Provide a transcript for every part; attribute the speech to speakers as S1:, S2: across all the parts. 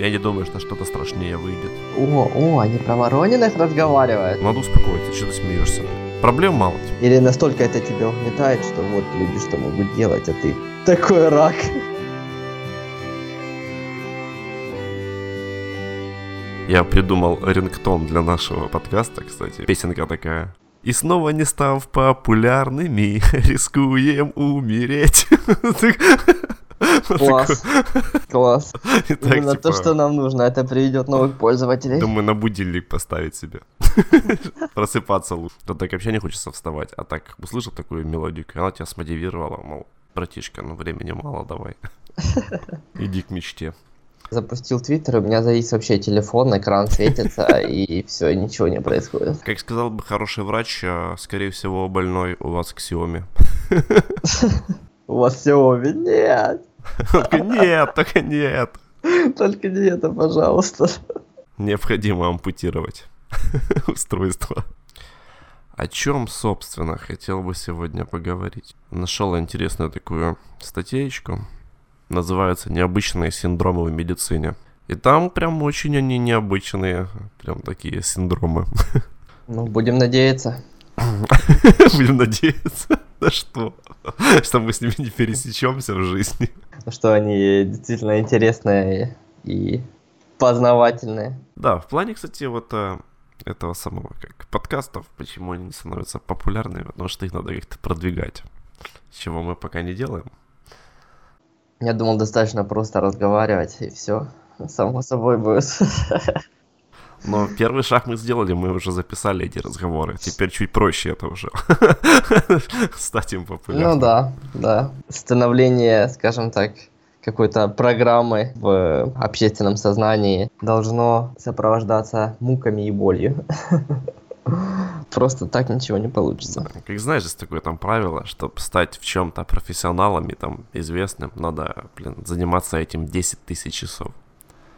S1: Я не думаю, что что-то страшнее выйдет.
S2: О, о, они про Ворониных разговаривают.
S1: Надо успокоиться, что ты смеешься? Проблем мало. Типа.
S2: Или настолько это тебя угнетает, что вот люди что могут делать, а ты такой рак.
S1: Я придумал рингтон для нашего подкаста, кстати. Песенка такая. И снова не став популярными, рискуем умереть.
S2: Класс. Класс. Именно то, типа, что нам нужно. Это приведет новых пользователей.
S1: Думаю, на будильник поставить себе. Просыпаться лучше. То так вообще не хочется вставать. А так услышал такую мелодию, она тебя смотивировала, мол, братишка, ну времени мало, давай. Иди к мечте.
S2: Запустил твиттер, у меня завис вообще телефон, экран светится, и все, ничего не происходит.
S1: Как сказал бы хороший врач, а, скорее всего, больной у вас к Xiaomi.
S2: У вас Xiaomi? Нет.
S1: Только нет, только нет.
S2: Только не это, пожалуйста.
S1: Необходимо ампутировать устройство. О чем, собственно, хотел бы сегодня поговорить? Нашел интересную такую статейку называется «Необычные синдромы в медицине». И там прям очень они необычные, прям такие синдромы.
S2: Ну, будем надеяться.
S1: Будем надеяться. На что? Что мы с ними не пересечемся в жизни.
S2: Что они действительно интересные и познавательные.
S1: Да, в плане, кстати, вот э, этого самого как подкастов, почему они не становятся популярными, потому что их надо как-то продвигать, чего мы пока не делаем.
S2: Я думал, достаточно просто разговаривать, и все. Само собой будет.
S1: Но первый шаг мы сделали, мы уже записали эти разговоры. Теперь чуть проще это уже. Стать им популярным.
S2: Ну да, да. Становление, скажем так, какой-то программы в общественном сознании должно сопровождаться муками и болью. Просто так ничего не получится.
S1: Как знаешь, есть такое там правило, чтобы стать в чем-то профессионалом и там известным, надо, блин, заниматься этим 10 тысяч часов.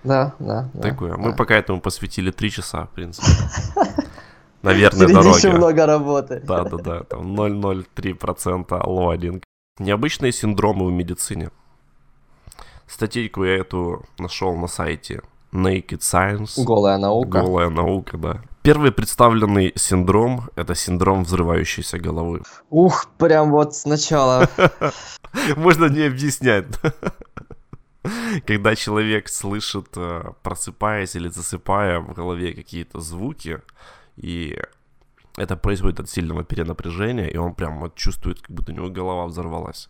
S2: Да, да.
S1: Такое.
S2: Да,
S1: Мы
S2: да.
S1: пока этому посвятили 3 часа, в принципе. Наверное, дороги.
S2: еще много работы.
S1: Да, да, да. Там 0,03% лоадинг. Необычные синдромы в медицине. Статейку я эту нашел на сайте Naked Science.
S2: Голая наука.
S1: Голая наука, да. Первый представленный синдром – это синдром взрывающейся головы.
S2: Ух, прям вот сначала.
S1: Можно не объяснять. Когда человек слышит, э, просыпаясь или засыпая в голове какие-то звуки, и это происходит от сильного перенапряжения, и он прям вот чувствует, как будто у него голова взорвалась.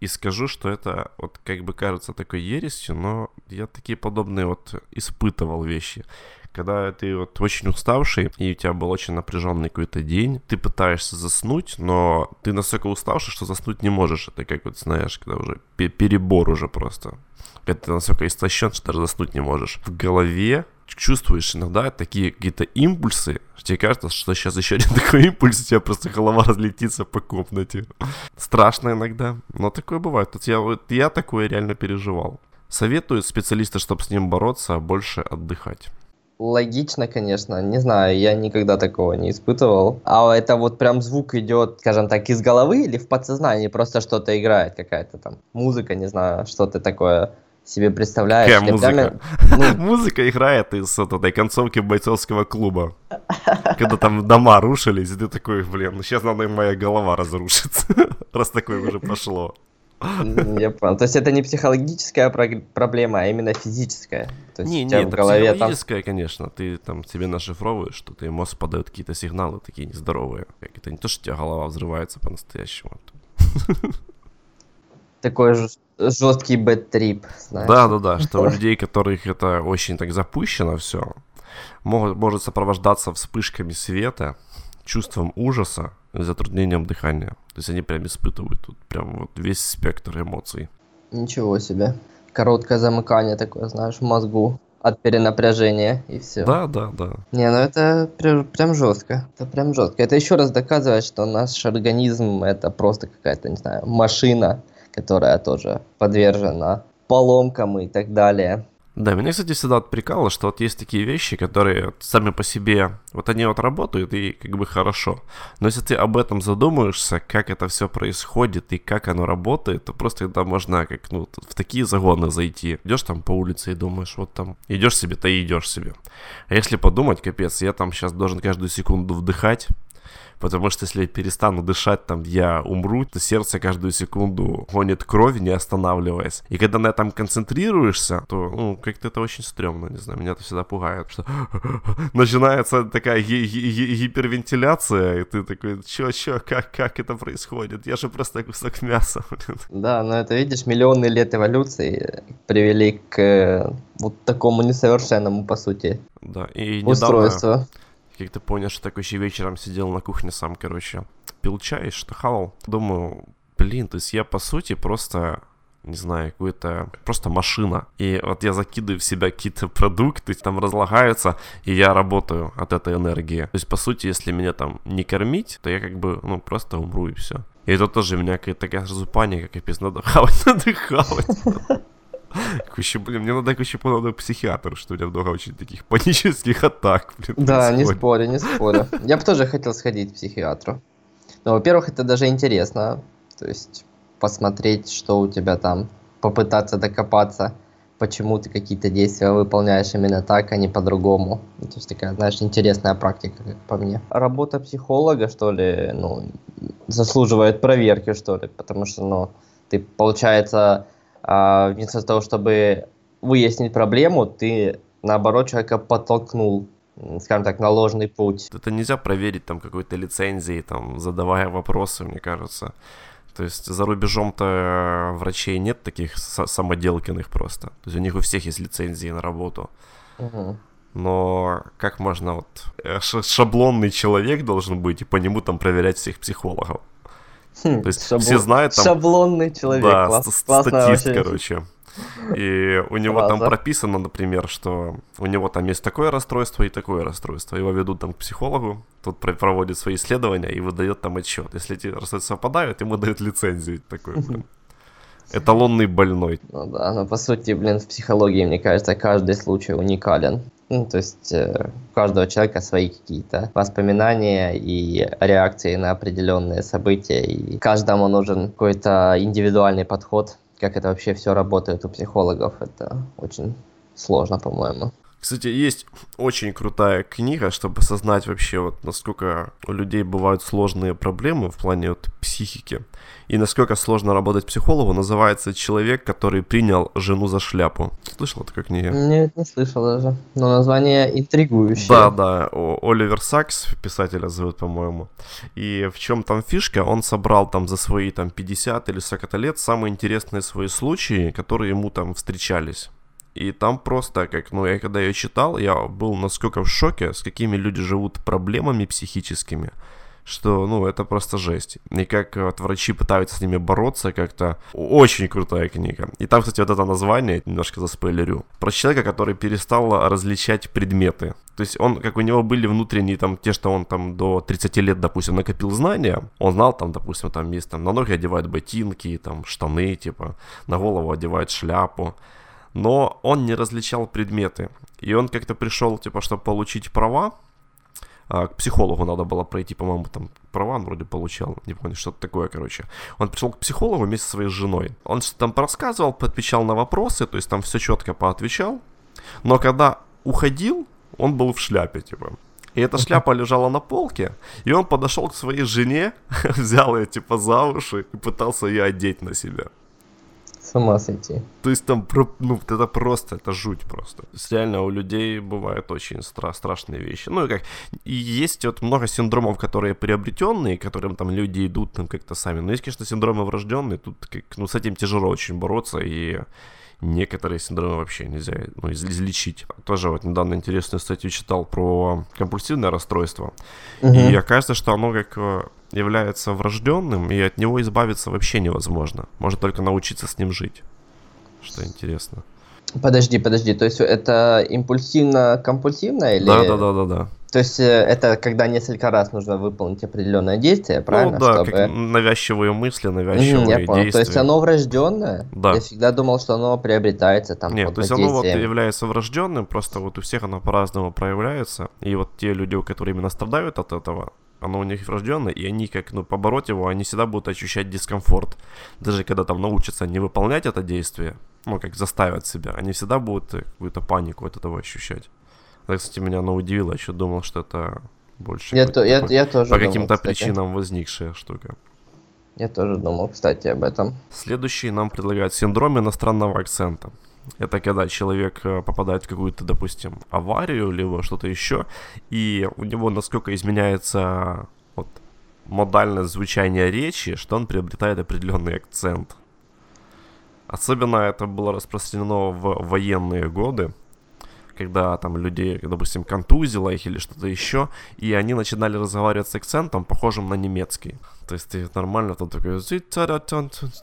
S1: И скажу, что это вот как бы кажется такой ересью, но я такие подобные вот испытывал вещи когда ты вот очень уставший, и у тебя был очень напряженный какой-то день, ты пытаешься заснуть, но ты настолько уставший, что заснуть не можешь. Это как вот, знаешь, когда уже перебор уже просто. Когда ты настолько истощен, что даже заснуть не можешь. В голове чувствуешь иногда такие какие-то импульсы, тебе кажется, что сейчас еще один такой импульс, у тебя просто голова разлетится по комнате. Страшно иногда, но такое бывает. Вот я, вот я такое реально переживал. Советую специалисты, чтобы с ним бороться, а больше отдыхать.
S2: Логично, конечно. Не знаю, я никогда такого не испытывал. А это вот прям звук идет, скажем так, из головы или в подсознании просто что-то играет, какая-то там музыка, не знаю, что-то такое себе представляешь.
S1: Какая музыка? Прямо, ну... Музыка играет из этой концовки бойцовского клуба. Когда там дома рушились, и ты такой, блин, ну сейчас надо моя голова разрушится. Раз такое уже пошло.
S2: Я понял. То есть это не психологическая проблема, а именно физическая. То есть
S1: не, не, это голове психологическая, там... конечно. Ты там себе нашифровываешь, что ты мозг подает какие-то сигналы такие нездоровые. Это не то, что у тебя голова взрывается по-настоящему.
S2: Такой же жесткий бэт-трип.
S1: Да, да, да, что у людей, которых это очень так запущено все, может, может сопровождаться вспышками света, чувством ужаса и затруднением дыхания. То есть они прям испытывают тут прям вот весь спектр эмоций.
S2: Ничего себе. Короткое замыкание такое, знаешь, в мозгу от перенапряжения и все.
S1: Да, да, да.
S2: Не, ну это прям, прям жестко. Это прям жестко. Это еще раз доказывает, что наш организм это просто какая-то, не знаю, машина, которая тоже подвержена поломкам и так далее.
S1: Да, меня, кстати, всегда отпрекало, что вот есть такие вещи, которые сами по себе, вот они вот работают и как бы хорошо. Но если ты об этом задумаешься, как это все происходит и как оно работает, то просто тогда можно как, ну, в такие загоны зайти. Идешь там по улице и думаешь, вот там, идешь себе, то и идешь себе. А если подумать, капец, я там сейчас должен каждую секунду вдыхать, Потому что если я перестану дышать, там, я умру, то сердце каждую секунду гонит кровь, не останавливаясь. И когда на этом концентрируешься, то, ну, как-то это очень стрёмно, не знаю, меня это всегда пугает, что начинается такая гипервентиляция, и ты такой, чё, чё, как, как это происходит? Я же просто кусок мяса.
S2: Да, но это, видишь, миллионы лет эволюции привели к э, вот такому несовершенному, по сути,
S1: да, и
S2: устройству.
S1: Недавно как ты понял, что такой еще вечером сидел на кухне сам, короче, пил чай, что хавал. Думаю, блин, то есть я по сути просто не знаю, какую-то просто машина. И вот я закидываю в себя какие-то продукты, там разлагаются, и я работаю от этой энергии. То есть, по сути, если меня там не кормить, то я как бы, ну, просто умру и все. И это тоже у меня какая-то такая сразу паника, капец, надо хавать, надо хавать. Куча, блин, мне надо еще надо к психиатру, что у меня много очень таких панических атак. Блин,
S2: да, не спорю, не спорю. Я бы тоже хотел сходить к психиатру. Но, во-первых, это даже интересно. То есть посмотреть, что у тебя там, попытаться докопаться, почему ты какие-то действия выполняешь именно так, а не по-другому. Ну, то есть такая, знаешь, интересная практика, как по мне. Работа психолога, что ли, ну, заслуживает проверки, что ли, потому что, ну, ты, получается, а, вместо того, чтобы выяснить проблему, ты наоборот человека подтолкнул скажем так, на ложный путь.
S1: Это нельзя проверить там какой-то лицензией, там, задавая вопросы, мне кажется. То есть за рубежом-то врачей нет таких самоделкиных просто. То есть у них у всех есть лицензии на работу. Угу. Но как можно вот... Э, шаблонный человек должен быть, и по нему там проверять всех психологов.
S2: Хм, То есть шаблон... все знают там... Шаблонный человек,
S1: да, класс, статист, короче. И у него там прописано, например, что у него там есть такое расстройство и такое расстройство. Его ведут там к психологу, тот проводит свои исследования и выдает там отчет. Если эти расстройства совпадают, ему дают лицензию такой, блин. Эталонный больной.
S2: Ну да, но по сути, блин, в психологии, мне кажется, каждый случай уникален. Ну, то есть э, у каждого человека свои какие-то воспоминания и реакции на определенные события, и каждому нужен какой-то индивидуальный подход, как это вообще все работает у психологов. Это очень сложно, по-моему.
S1: Кстати, есть очень крутая книга, чтобы осознать вообще, вот, насколько у людей бывают сложные проблемы в плане вот, психики. И насколько сложно работать психологу, называется «Человек, который принял жену за шляпу». Слышал такую книгу?
S2: Нет, не слышал даже. Но название интригующее.
S1: Да, да. Оливер Сакс, писателя зовут, по-моему. И в чем там фишка? Он собрал там за свои там 50 или 40 лет самые интересные свои случаи, которые ему там встречались. И там просто, как, ну, я когда ее читал, я был насколько в шоке, с какими люди живут проблемами психическими, что, ну, это просто жесть. И как вот врачи пытаются с ними бороться как-то. Очень крутая книга. И там, кстати, вот это название, немножко заспойлерю, про человека, который перестал различать предметы. То есть он, как у него были внутренние там, те, что он там до 30 лет, допустим, накопил знания, он знал там, допустим, там есть там на ноги одевают ботинки, там штаны, типа, на голову одевают шляпу но он не различал предметы. И он как-то пришел, типа, чтобы получить права, а, к психологу надо было пройти, по-моему, там права он вроде получал, не помню, что-то такое, короче. Он пришел к психологу вместе со своей женой. Он что-то там рассказывал, отвечал на вопросы, то есть там все четко поотвечал. Но когда уходил, он был в шляпе, типа. И эта шляпа лежала на полке, и он подошел к своей жене, взял ее типа за уши и пытался ее одеть на себя.
S2: С ума сойти.
S1: То есть там, ну, это просто, это жуть просто. Реально у людей бывают очень стра- страшные вещи. Ну, и как, и есть вот много синдромов, которые приобретенные, которым там люди идут там как-то сами. Но есть, конечно, синдромы врожденные, тут как, ну, с этим тяжело очень бороться, и некоторые синдромы вообще нельзя ну, излечить. Тоже вот недавно интересную статью читал про компульсивное расстройство. Угу. И окажется, что оно как э, является врожденным, и от него избавиться вообще невозможно. Можно только научиться с ним жить. Что интересно.
S2: Подожди, подожди, то есть это импульсивно-компульсивно или...
S1: Да, да, да, да, да.
S2: То есть э, это когда несколько раз нужно выполнить определенное действие, правильно?
S1: Ну да,
S2: Чтобы...
S1: как навязчивые мысли, навязчивые
S2: Мгм, я понял.
S1: действия.
S2: То есть оно врожденное?
S1: Да.
S2: Я всегда думал, что оно приобретается там
S1: Нет, то есть оно вот является врожденным, просто вот у всех оно по-разному проявляется. И вот те люди, которые именно страдают от этого, оно у них врожденное, и они как, ну, побороть его, они всегда будут ощущать дискомфорт. Даже когда там научатся не выполнять это действие, ну, как заставят себя, они всегда будут э, какую-то панику от этого ощущать. Это, кстати, меня оно удивило, я еще думал, что это больше
S2: Я, то, я, я тоже
S1: по каким-то причинам возникшая штука.
S2: Я тоже думал, кстати, об этом.
S1: Следующий нам предлагают синдром иностранного акцента. Это когда человек э, попадает в какую-то, допустим, аварию, либо что-то еще, и у него насколько изменяется вот, модальность звучания речи, что он приобретает определенный акцент. Особенно это было распространено в военные годы, когда там людей, допустим, контузило их или что-то еще, и они начинали разговаривать с акцентом, похожим на немецкий. То есть ты нормально там такой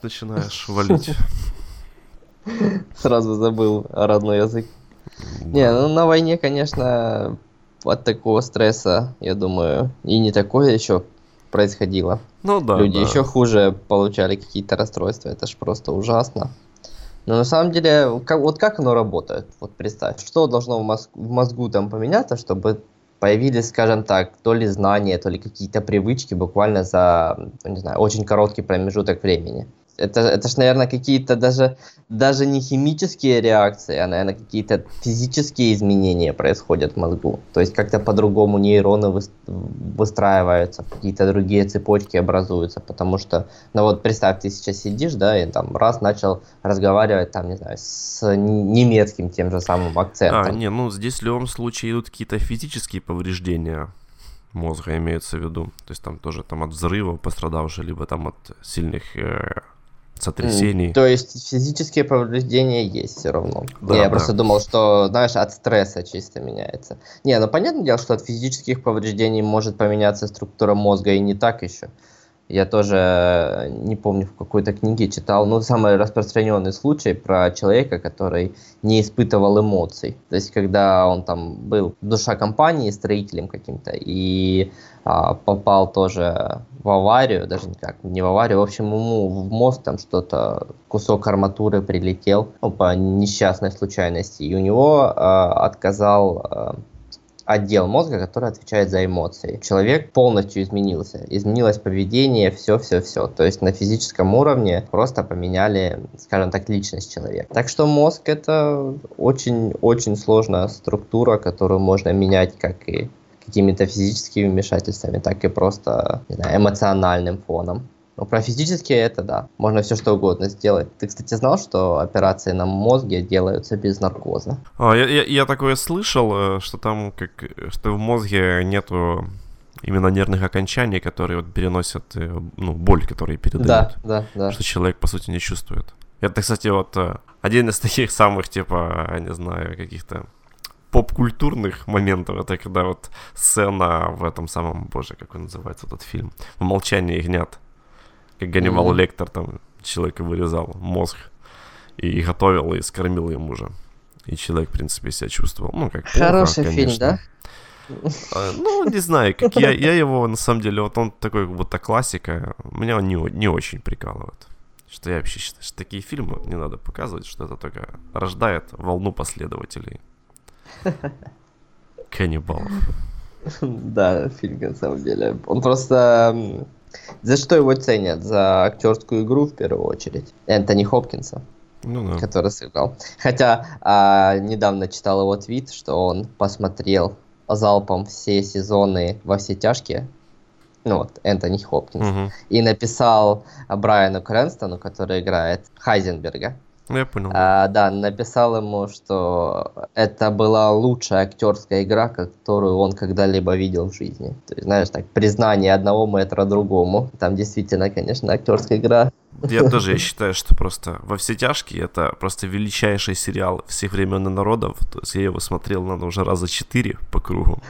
S1: начинаешь валить.
S2: Сразу забыл родной язык. Не, ну на войне, конечно, от такого стресса, я думаю, и не такое еще происходило.
S1: Ну да,
S2: Люди
S1: да.
S2: еще хуже получали какие-то расстройства, это ж просто ужасно. Но на самом деле, как- вот как оно работает? Вот представь, что должно в, мозг- в мозгу там поменяться, чтобы появились, скажем так, то ли знания, то ли какие-то привычки буквально за, не знаю, очень короткий промежуток времени. Это, это ж, наверное, какие-то даже, даже не химические реакции, а, наверное, какие-то физические изменения происходят в мозгу. То есть как-то по-другому нейроны выс- выстраиваются, какие-то другие цепочки образуются, потому что, ну вот представь, ты сейчас сидишь, да, и там раз начал разговаривать, там, не знаю, с немецким тем же самым акцентом.
S1: А, не, ну здесь в любом случае идут какие-то физические повреждения мозга, имеется в виду. То есть там тоже там от взрывов пострадавший, либо там от сильных э, сотрясений.
S2: То есть физические повреждения есть все равно.
S1: Да,
S2: Не, я
S1: да.
S2: просто думал, что, знаешь, от стресса чисто меняется. Не, ну понятное дело, что от физических повреждений может поменяться структура мозга и не так еще. Я тоже э, не помню, в какой-то книге читал, ну, самый распространенный случай про человека, который не испытывал эмоций. То есть, когда он там был душа компании, строителем каким-то, и а, попал тоже в аварию, даже никак не в аварию, в общем, ему в мозг там что-то, кусок арматуры прилетел ну, по несчастной случайности, и у него а, отказал а, отдел мозга, который отвечает за эмоции. Человек полностью изменился. Изменилось поведение, все-все-все. То есть на физическом уровне просто поменяли, скажем так, личность человека. Так что мозг это очень-очень сложная структура, которую можно менять как и какими-то физическими вмешательствами, так и просто не знаю, эмоциональным фоном. Ну, про физические это да. Можно все что угодно сделать. Ты, кстати, знал, что операции на мозге делаются без наркоза?
S1: А, я, я, я такое слышал, э, что там как что в мозге нету именно нервных окончаний, которые вот переносят э, ну, боль, которые передают.
S2: Да, да, да.
S1: Что человек, по сути, не чувствует. Это, кстати, вот э, один из таких самых, типа, я не знаю, каких-то поп-культурных моментов, это когда вот сцена в этом самом, боже, как он называется этот фильм, в «Молчании ягнят», как Ганнибал
S2: Мгм.
S1: Лектор там человека вырезал мозг и готовил, и скормил ему же. И человек, в принципе, себя чувствовал, ну, как плохо,
S2: Хороший фильм,
S1: конечно.
S2: да?
S1: А, Ну, не знаю, как я, я его, на самом деле, вот он такой, как будто классика, меня он не, не очень прикалывает. Что я вообще считаю, что такие фильмы не надо показывать, что это только рождает волну последователей. Каннибалов.
S2: Да, фильм на самом деле. Он просто... За что его ценят? За актерскую игру в первую очередь. Энтони Хопкинса,
S1: Ну да.
S2: который сыграл. Хотя а, недавно читал его твит, что он посмотрел залпом все сезоны во все тяжкие. Ну вот, Энтони Хопкинс.
S1: Мгм.
S2: И написал Брайану Крэнстону, который играет Хайзенберга.
S1: Ну, я понял.
S2: А, да, написал ему, что это была лучшая актерская игра, которую он когда-либо видел в жизни. То есть, знаешь, так, признание одного метра другому. Там действительно, конечно, актерская игра.
S1: Я тоже я считаю, что просто «Во все тяжкие» — это просто величайший сериал всех времен и народов. То есть я его смотрел, наверное, уже раза четыре по кругу.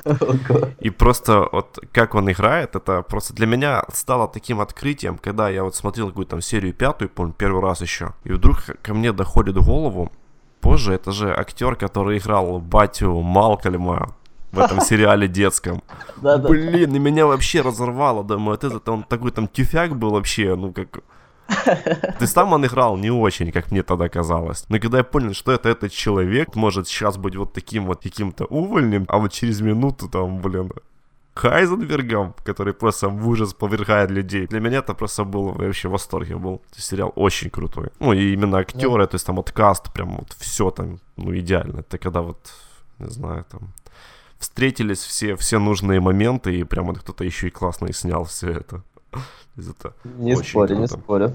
S1: И просто вот как он играет, это просто для меня стало таким открытием, когда я вот смотрел какую-то там серию пятую, помню, первый раз еще, и вдруг ко мне доходит в голову, Боже, это же актер, который играл батю Малкольма в этом сериале детском. Блин, и меня вообще разорвало. Думаю, вот этот он такой там тюфяк был вообще, ну как... Есть там он играл не очень, как мне тогда казалось. Но когда я понял, что это этот человек, может сейчас быть вот таким вот каким-то увольнем, а вот через минуту там, блин, Хайзенбергом, который просто в ужас повергает людей. Для меня это просто был вообще в восторге был. Сериал очень крутой. Ну и именно актеры, то есть там вот каст, прям вот все там, ну идеально. Это когда вот, не знаю, там встретились все, все нужные моменты, и прям вот кто-то еще и классно и снял все это.
S2: Это не спорю, круто. не спорю.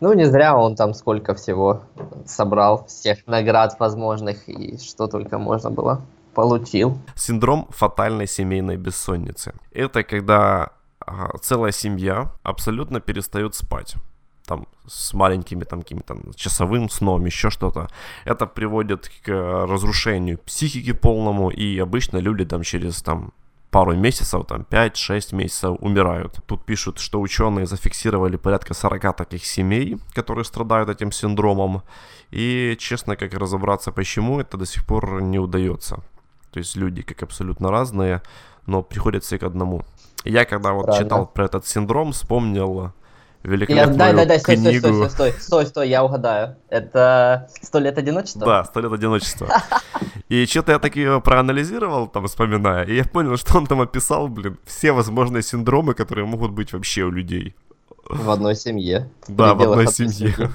S2: Ну, не зря он там сколько всего собрал, всех наград возможных, и что только можно было получил.
S1: Синдром фатальной семейной бессонницы. Это когда а, целая семья абсолютно перестает спать там с маленькими там каким-то часовым сном, еще что-то. Это приводит к разрушению психики полному, и обычно люди там через там пару месяцев, там 5-6 месяцев умирают. Тут пишут, что ученые зафиксировали порядка 40 таких семей, которые страдают этим синдромом. И, честно, как разобраться, почему это до сих пор не удается. То есть люди как абсолютно разные, но приходят все к одному. Я когда вот Правильно. читал про этот синдром, вспомнил великолепную
S2: я, дай, дай, дай, стой, книгу... Стой, стой, стой, стой, стой, я угадаю. Это «Сто лет одиночества»?
S1: Да, «Сто лет одиночества». И что-то я так ее проанализировал, там, вспоминая, и я понял, что он там описал, блин, все возможные синдромы, которые могут быть вообще у людей.
S2: В одной семье.
S1: Да, в одной семье.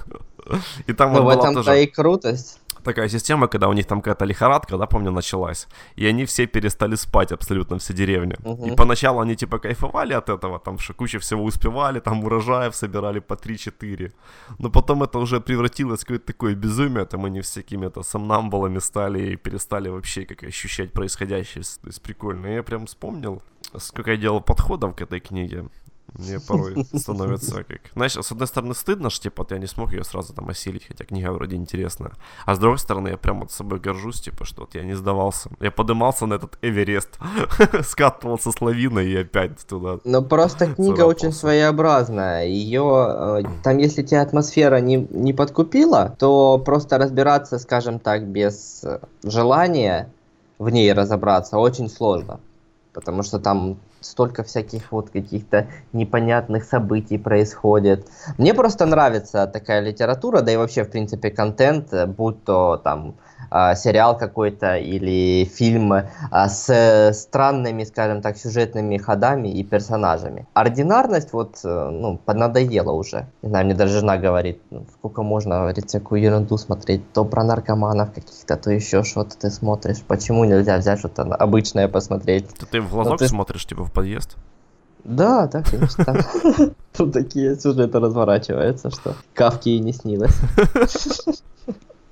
S2: И там ну, в этом-то и крутость
S1: такая система, когда у них там какая-то лихорадка, да, помню, началась, и они все перестали спать абсолютно, все деревни. Угу. И поначалу они типа кайфовали от этого, там куча всего успевали, там урожаев собирали по 3-4. Но потом это уже превратилось в какое-то такое безумие, там они всякими-то сомнамбулами стали и перестали вообще как ощущать происходящее. То есть прикольно. И я прям вспомнил, сколько я делал подходов к этой книге. Мне порой становится как... Знаешь, с одной стороны стыдно, что, типа, вот я не смог ее сразу там осилить, хотя книга вроде интересная. А с другой стороны, я прям вот собой горжусь, типа, что вот я не сдавался. Я подымался на этот Эверест, скатывался с лавиной и опять туда.
S2: Ну, просто книга очень своеобразная. Ее... Э, там, если тебя атмосфера не, не подкупила, то просто разбираться, скажем так, без желания в ней разобраться очень сложно. Потому что там столько всяких вот каких-то непонятных событий происходит. Мне просто нравится такая литература, да и вообще, в принципе, контент, будь то там а, сериал какой-то или фильм а, с странными, скажем так, сюжетными ходами и персонажами. Ординарность вот, э, ну, поднадоела уже. Не знаю, мне даже жена говорит, ну, сколько можно, говорит, всякую ерунду смотреть, то про наркоманов каких-то, то еще что-то ты смотришь. Почему нельзя взять что-то обычное посмотреть?
S1: Ты, ты в глазок ну, ты... смотришь, типа, в подъезд?
S2: Да, да, конечно. Тут такие сюжеты разворачиваются, что Кавки и не снилось.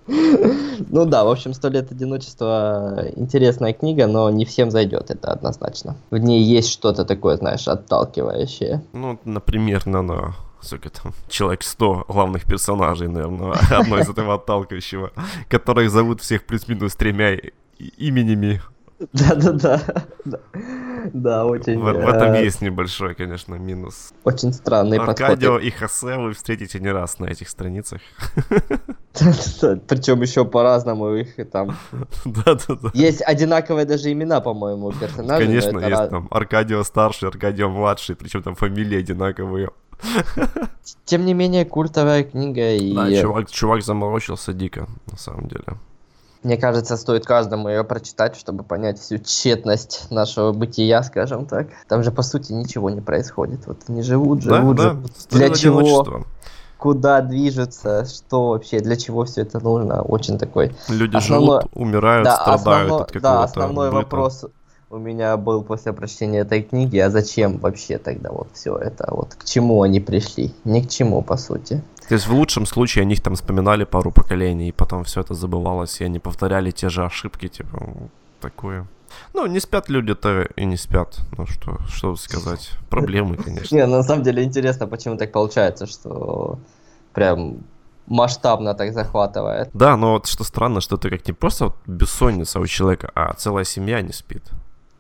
S2: Ну да, в общем, «Сто лет одиночества» интересная книга, но не всем зайдет, это однозначно. В ней есть что-то такое, знаешь, отталкивающее.
S1: Ну, например, на, на сколько там, человек 100 главных персонажей, наверное, одно из этого отталкивающего, которых зовут всех плюс-минус тремя именами
S2: да-да-да. Да, очень...
S1: В, в этом есть небольшой, конечно, минус.
S2: Очень странный
S1: подход. Аркадио и Хосе вы встретите не раз на этих страницах.
S2: Причем еще по-разному их там. Да-да-да. Есть одинаковые даже имена, по-моему, персонажей.
S1: Конечно, есть там Аркадио старший, Аркадио младший, причем там фамилии одинаковые.
S2: Тем не менее, культовая книга и...
S1: Да, чувак, чувак заморочился дико, на самом деле.
S2: Мне кажется, стоит каждому ее прочитать, чтобы понять всю тщетность нашего бытия, скажем так. Там же, по сути, ничего не происходит. Вот они живут, живут, да, живут. Да, Для чего? Куда движется, что вообще, для чего все это нужно? Очень такой...
S1: Люди основной... живут, умирают, да, страдают основной... от
S2: Да, основной быта. вопрос у меня был после прочтения этой книги, а зачем вообще тогда вот все это? Вот к чему они пришли? Ни к чему, по сути.
S1: То есть в лучшем случае о них там вспоминали пару поколений, и потом все это забывалось, и они повторяли те же ошибки, типа, такое. Ну, не спят люди-то и не спят. Ну, что, что сказать. Проблемы, конечно.
S2: Не, на самом деле интересно, почему так получается, что прям масштабно так захватывает.
S1: Да, но вот что странно, что это как не просто бессонница у человека, а целая семья не спит.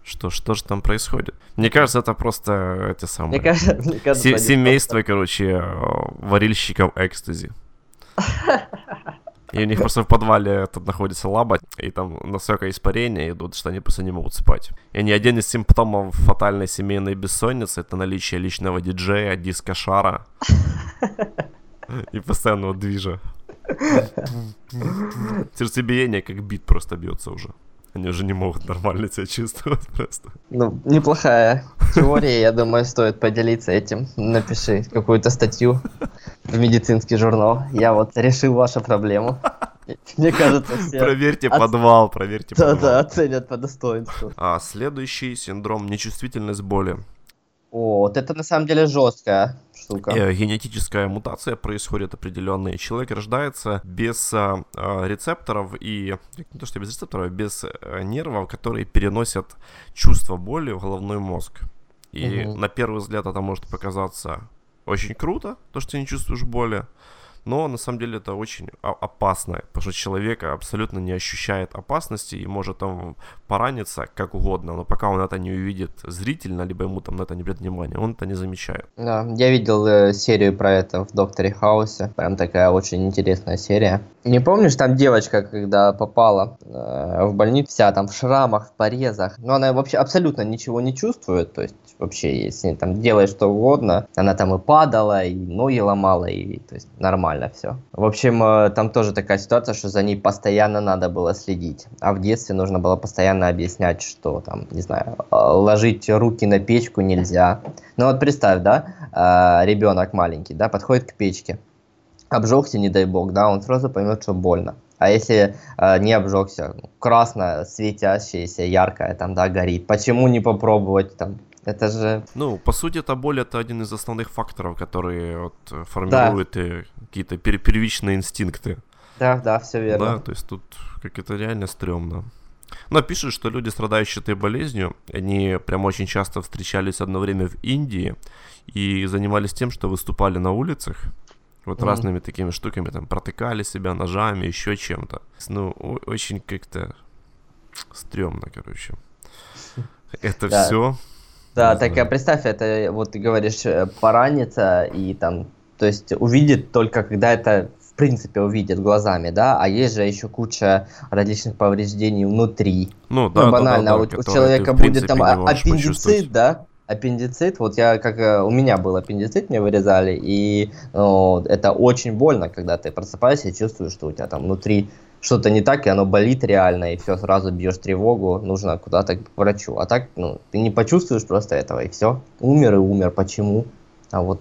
S1: Что, что же там происходит? Мне кажется, это просто эти самые... Мне кажется, мне кажется, семейство, просто... короче, варильщиков экстази. И у них просто в подвале тут находится лаба, и там настолько испарения идут, что они просто не могут спать. И ни один из симптомов фатальной семейной бессонницы — это наличие личного диджея, диско-шара и постоянного движа. Сердцебиение как бит просто бьется уже. Они уже не могут нормально себя чувствовать просто.
S2: Ну, неплохая теория, я думаю, стоит поделиться этим. Напиши какую-то статью в медицинский журнал. Я вот решил вашу проблему. Мне кажется, все...
S1: Проверьте оц... подвал, проверьте
S2: да,
S1: подвал.
S2: Да, оценят по достоинству.
S1: А следующий синдром нечувствительность боли.
S2: О, вот это на самом деле жесткая штука.
S1: Э, генетическая мутация происходит определенная. Человек рождается без а, а, рецепторов и не то что без рецепторов, а без а, нервов, которые переносят чувство боли в головной мозг. И угу. на первый взгляд это может показаться очень круто, то, что ты не чувствуешь боли но на самом деле это очень опасно, потому что человек абсолютно не ощущает опасности и может там пораниться как угодно, но пока он это не увидит зрительно, либо ему там на это не обратит внимания, он это не замечает.
S2: Да, я видел э, серию про это в Докторе Хаусе, прям такая очень интересная серия. Не помнишь, там девочка, когда попала э, в больницу, вся там в шрамах, в порезах, но она вообще абсолютно ничего не чувствует, то есть вообще, если там делает что угодно, она там и падала, и ноги ломала, и то есть нормально нормально все. В общем, э, там тоже такая ситуация, что за ней постоянно надо было следить. А в детстве нужно было постоянно объяснять, что там, не знаю, э, ложить руки на печку нельзя. Ну вот представь, да, э, ребенок маленький, да, подходит к печке, обжегся, не дай бог, да, он сразу поймет, что больно. А если не обжегся, красное, светящееся, яркое, там, да, горит, почему не попробовать там это же...
S1: Ну, по сути, это боль это один из основных факторов, которые вот, формируют да. какие-то пер- первичные инстинкты.
S2: Да, да, все верно.
S1: Да, то есть тут как это реально стрёмно. Но пишут, что люди, страдающие этой болезнью, они прям очень часто встречались одно время в Индии и занимались тем, что выступали на улицах, вот mm-hmm. разными такими штуками, там, протыкали себя ножами, еще чем-то. Ну, очень как-то стрёмно, короче. Это все
S2: да, так а представь, это вот ты говоришь э, пораниться и там, то есть увидит только когда это в принципе увидит глазами, да, а есть же еще куча различных повреждений внутри.
S1: Ну, да, ну,
S2: банально,
S1: да, да,
S2: да, у, у человека будет там аппендицит, да, аппендицит, вот я как э, у меня был аппендицит, мне вырезали, и ну, это очень больно, когда ты просыпаешься и чувствуешь, что у тебя там внутри что-то не так, и оно болит реально, и все, сразу бьешь тревогу, нужно куда-то к врачу. А так, ну, ты не почувствуешь просто этого, и все. Умер и умер. Почему? А вот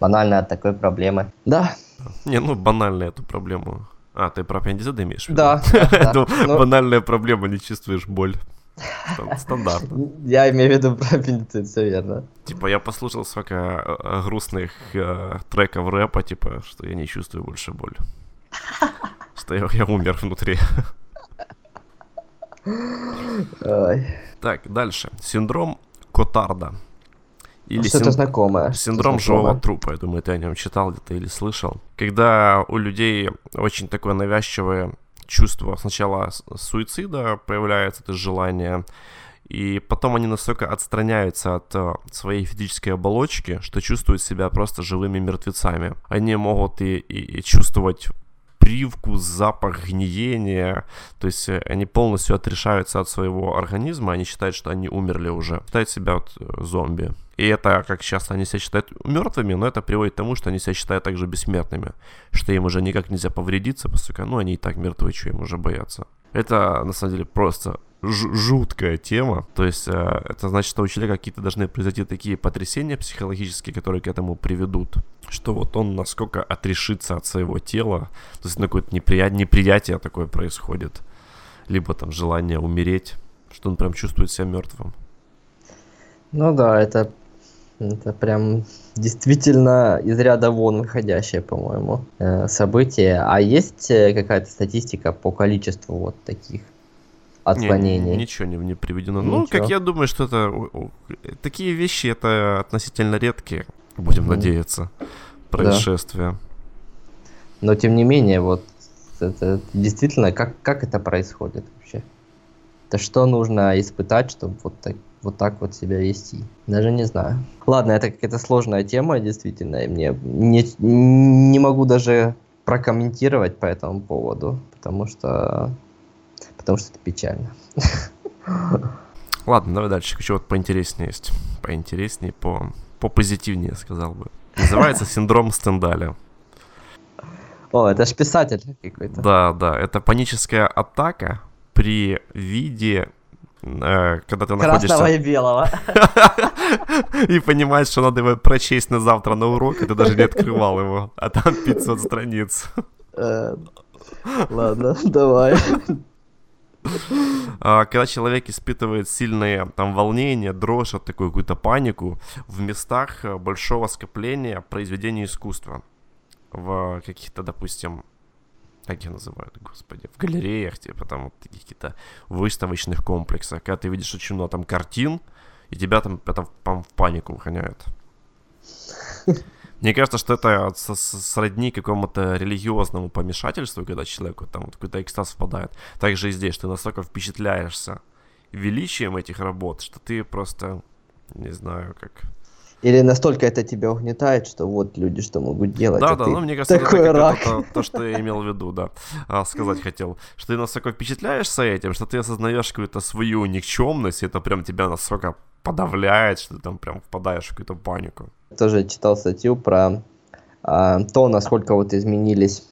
S2: банально от такой проблемы. Да.
S1: Не, ну банально эту проблему. А, ты про аппендицит имеешь в
S2: виду? Да.
S1: ну, банальная проблема, не чувствуешь боль. Стандартно.
S2: Я имею в виду про аппендицит, все верно.
S1: Типа, я послушал сколько э, грустных э, треков рэпа, типа, что я не чувствую больше боль что я, я умер внутри.
S2: Ой.
S1: Так, дальше. Синдром Котарда.
S2: Или Что-то син... знакомое.
S1: Синдром живого трупа. Я думаю, ты о нем читал где-то или слышал. Когда у людей очень такое навязчивое чувство сначала суицида появляется, это желание, и потом они настолько отстраняются от э, своей физической оболочки, что чувствуют себя просто живыми мертвецами. Они могут и, и, и чувствовать привкус, запах гниения. То есть э, они полностью отрешаются от своего организма, они считают, что они умерли уже. Считают себя вот э, зомби. И это, как часто они себя считают мертвыми, но это приводит к тому, что они себя считают также бессмертными. Что им уже никак нельзя повредиться, поскольку, ну, они и так мертвы, что им уже бояться. Это, на самом деле, просто жуткая тема. То есть э, это значит, что у человека какие-то должны произойти такие потрясения психологические, которые к этому приведут, что вот он насколько отрешится от своего тела, то есть какое-то неприятие, неприятие такое происходит, либо там желание умереть, что он прям чувствует себя мертвым.
S2: Ну да, это, это прям действительно из ряда вон выходящее, по-моему, э, событие. А есть э, какая-то статистика по количеству вот таких отклонений.
S1: Не, ничего не, не приведено. Ничего. Ну, как я думаю, что это такие вещи это относительно редкие, будем mm надеяться, происшествия. Да.
S2: Но тем не менее, вот это действительно, как, как это происходит вообще? Это что нужно испытать, чтобы вот так, вот так вот себя вести? Даже не знаю. Ладно, это какая-то сложная тема, действительно, и мне не, не могу даже прокомментировать по этому поводу, потому что, потому что это печально.
S1: Ладно, давай дальше. Вот поинтереснее есть. Поинтереснее, по, по позитивнее, сказал бы. Называется синдром Стендаля.
S2: О, это ж писатель какой-то.
S1: Да, да, это паническая атака при виде э, когда ты
S2: Красного
S1: находишься...
S2: и белого.
S1: И понимаешь, что надо его прочесть на завтра на урок, и ты даже не открывал его, а там 500 страниц.
S2: Э, Ладно, давай.
S1: А, Когда человек испытывает сильное там волнение, дрожь, от такую какую-то панику в местах э, большого скопления произведений искусства, в каких-то, допустим, как их называют, господи, в галереях, типа там вот таких каких-то выставочных комплексах, когда ты видишь очень много там картин, и тебя там это там в панику выгоняют. Мне кажется, что это сродни какому-то религиозному помешательству, когда человеку там вот какой-то экстаз впадает. Также и здесь, ты настолько впечатляешься величием этих работ, что ты просто, не знаю, как...
S2: Или настолько это тебя угнетает, что вот люди что могут делать,
S1: Да,
S2: а
S1: да, ну мне кажется, это,
S2: такой
S1: как
S2: рак.
S1: это то, то, что я имел в виду, да, а, сказать хотел. Что ты настолько впечатляешься этим, что ты осознаешь какую-то свою никчемность, и это прям тебя настолько подавляет, что ты там прям впадаешь в какую-то панику.
S2: Тоже читал статью про а, то, насколько вот изменились,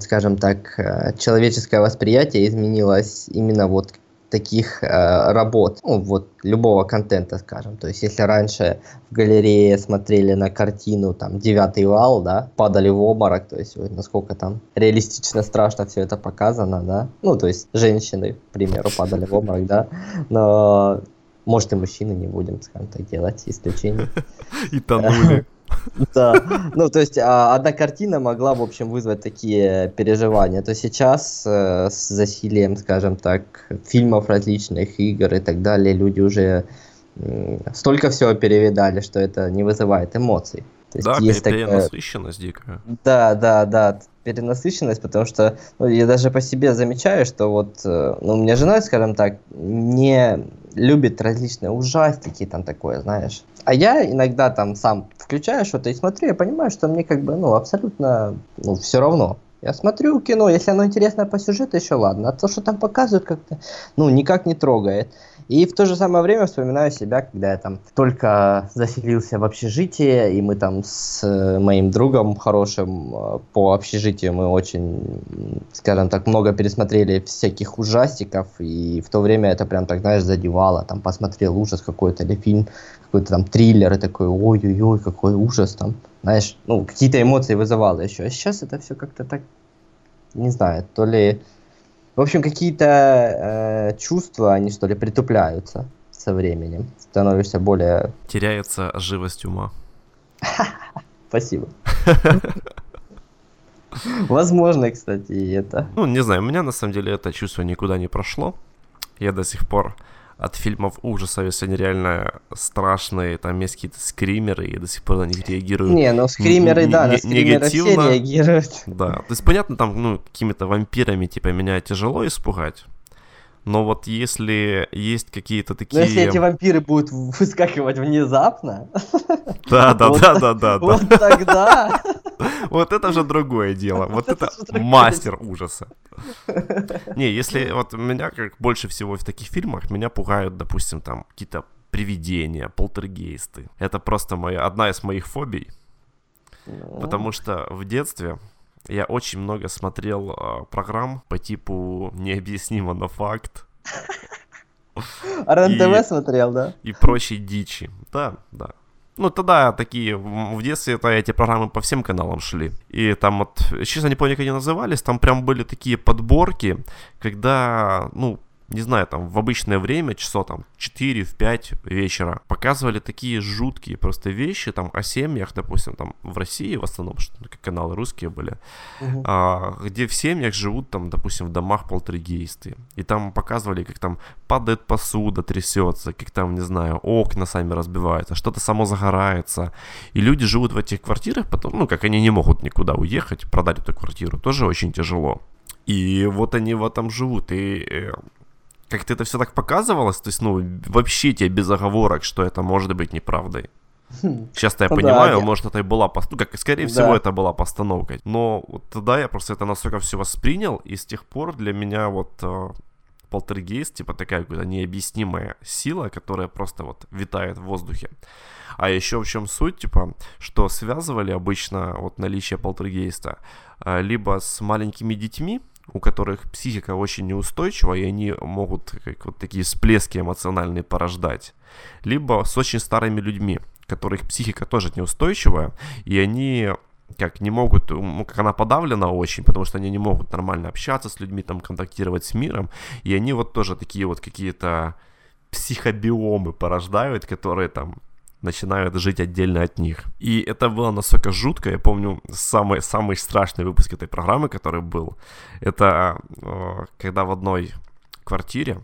S2: скажем так, э, человеческое восприятие изменилось именно вот таких э, работ, ну, вот любого контента, скажем. То есть, если раньше в галерее смотрели на картину, там, девятый вал, да, падали в обморок, то есть, насколько там реалистично, страшно все это показано, да, ну, то есть, женщины, к примеру, падали в обморок, да, но, может, и мужчины не будем, скажем так, делать исключение.
S1: И тонули.
S2: Да, ну то есть а, одна картина могла, в общем, вызвать такие переживания. То сейчас э, с засилием, скажем так, фильмов различных, игр и так далее, люди уже столько всего перевидали, что это не вызывает эмоций. То есть
S1: Да,
S2: есть такая-
S1: перенасыщенность дикая.
S2: да, да, да, перенасыщенность, потому что ну, я даже по себе замечаю, что вот, э, ну, у меня жена, скажем так, не любит различные ужастики, там такое, знаешь. А я иногда там сам включаю что-то и смотрю, я понимаю, что мне как бы, ну, абсолютно, ну, все равно. Я смотрю кино, если оно интересно по сюжету, еще ладно. А то, что там показывают, как-то, ну, никак не трогает. И в то же самое время вспоминаю себя, когда я там только заселился в общежитие, и мы там с э, моим другом хорошим э, по общежитию мы очень, скажем так, много пересмотрели всяких ужастиков, и в то время это прям так, знаешь, задевало. Там посмотрел ужас какой-то или фильм, какой-то там триллер, и такой, ой-ой-ой, какой ужас там. Знаешь, ну, какие-то эмоции вызывало еще. А сейчас это все как-то так, не знаю, то ли... В общем, какие-то э, чувства, они что ли притупляются со временем. Становишься более...
S1: Теряется живость ума.
S2: Спасибо. Возможно, кстати, и это.
S1: Ну, не знаю, у меня на самом деле это чувство никуда не прошло. Я до сих пор от фильмов ужасов, если они реально страшные, там есть какие-то скримеры, я до сих пор на них реагирую.
S2: Не, ну скримеры, да, на
S1: не-
S2: скримеры все
S1: негативно.
S2: реагируют.
S1: Да, то есть понятно, там, ну, какими-то вампирами, типа, меня тяжело испугать, но вот если есть какие-то
S2: Но
S1: такие...
S2: если эти вампиры будут выскакивать внезапно,
S1: Да, да, да, да, да,
S2: вот тогда...
S1: Вот это уже другое дело. Вот
S2: это
S1: мастер ужаса. Не, если вот меня как больше всего в таких фильмах меня пугают, допустим, там какие-то привидения, полтергейсты. Это просто моя одна из моих фобий,
S2: Ну,
S1: потому что в детстве я очень много смотрел а, программ по типу «Необъяснимо, но факт»
S2: РЕН-ТВ
S1: и-
S2: смотрел, да?
S1: и прочей дичи. Да, да. Ну, тогда такие, в в детстве это эти программы по всем каналам шли. И там вот, честно не помню, как они назывались, там прям были такие подборки, когда, ну, не знаю, там в обычное время, часов там 4 в 5 вечера, показывали такие жуткие просто вещи, там о семьях, допустим, там в России в основном, что ну, каналы русские были,
S2: Мгм.
S1: а, где в семьях живут там, допустим, в домах полтергейсты. И там показывали, как там падает посуда, трясется, как там, не знаю, окна сами разбиваются, что-то само загорается. И люди живут в этих квартирах, потом, ну, как они не могут никуда уехать, продать эту квартиру, тоже очень тяжело. И вот они в этом живут, и э, как-то это все так показывалось, то есть, ну, вообще тебе без оговорок, что это может быть неправдой. Сейчас-то я
S2: Ну да,
S1: понимаю,
S2: я-
S1: может, это и была, ну, как, скорее всего,
S2: Да.
S1: это была постановка. Но вот тогда я просто это настолько все воспринял, и с тех пор для меня вот э, полтергейст, типа такая какая-то необъяснимая сила, которая просто вот витает в воздухе. А еще в чем суть, типа, что связывали обычно вот наличие полтергейста э, либо с маленькими детьми, у которых психика очень неустойчива, и они могут как вот такие всплески эмоциональные порождать, либо с очень старыми людьми, которых психика тоже неустойчивая, и они как не могут, как она подавлена очень, потому что они не могут нормально общаться с людьми, там, контактировать с миром, и они вот тоже такие вот какие-то психобиомы порождают, которые там начинают жить отдельно от них. И это было настолько жутко, я помню самый, самый страшный выпуск этой программы, который был, это э, когда в одной квартире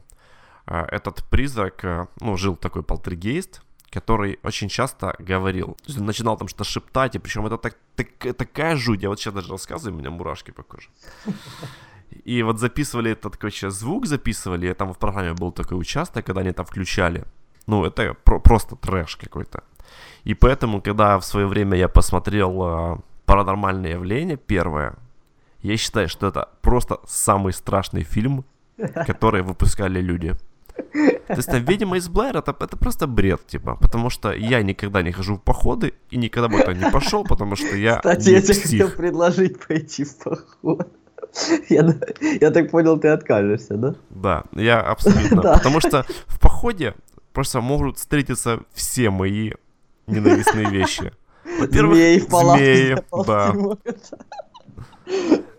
S1: э, этот призрак, э, ну, жил такой полтергейст, который очень часто говорил. То есть он начинал там что-то шептать, и причем это так, так- такая жуть, я вот сейчас даже рассказываю, у меня мурашки по коже. И вот записывали этот, короче, звук записывали, и там в программе был такой участок, когда они там включали. Ну, это про- просто трэш какой-то. И поэтому, когда в свое время я посмотрел э, «Паранормальное явление» первое, я считаю, что это просто самый страшный фильм, который выпускали люди. То есть там «Видимо из Блэр» это, это просто бред, типа, потому что я никогда не хожу в походы и никогда бы туда не пошел, потому что я
S2: Кстати, я тебе хотел предложить пойти в поход. Я, я так понял, ты откажешься, да?
S1: Да, я абсолютно. Потому что в походе просто могут встретиться все мои ненавистные вещи. Во-первых,
S2: Змеи
S1: да.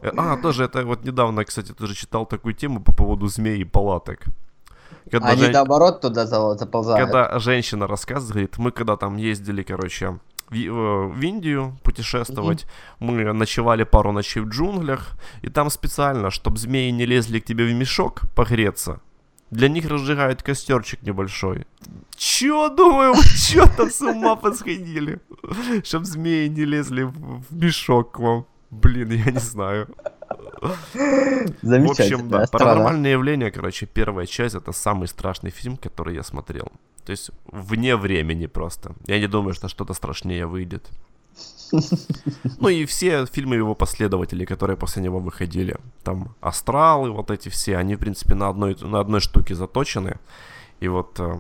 S1: Э, А, тоже это вот недавно, кстати, тоже читал такую тему по поводу змей и палаток. Когда,
S2: Они
S1: жен-
S2: наоборот туда за- заползают.
S1: когда женщина рассказывает, мы когда там ездили, короче, в, э, в Индию путешествовать, мы ночевали пару ночей в джунглях, и там специально, чтобы змеи не лезли к тебе в мешок погреться, для них разжигают костерчик небольшой. Чё, думаю, вы чё там с ума посходили? Чтоб змеи не лезли в, в мешок к вам. Блин, я не знаю. В
S2: Замечательно.
S1: общем, да, «Паранормальное явление», короче, первая часть, это самый страшный фильм, который я смотрел. То есть вне времени просто. Я не думаю, что что-то страшнее выйдет. Ну и все фильмы его последователей, которые после него выходили. Там «Астралы», вот эти все, они, в принципе, на одной, на одной штуке заточены. И вот, э,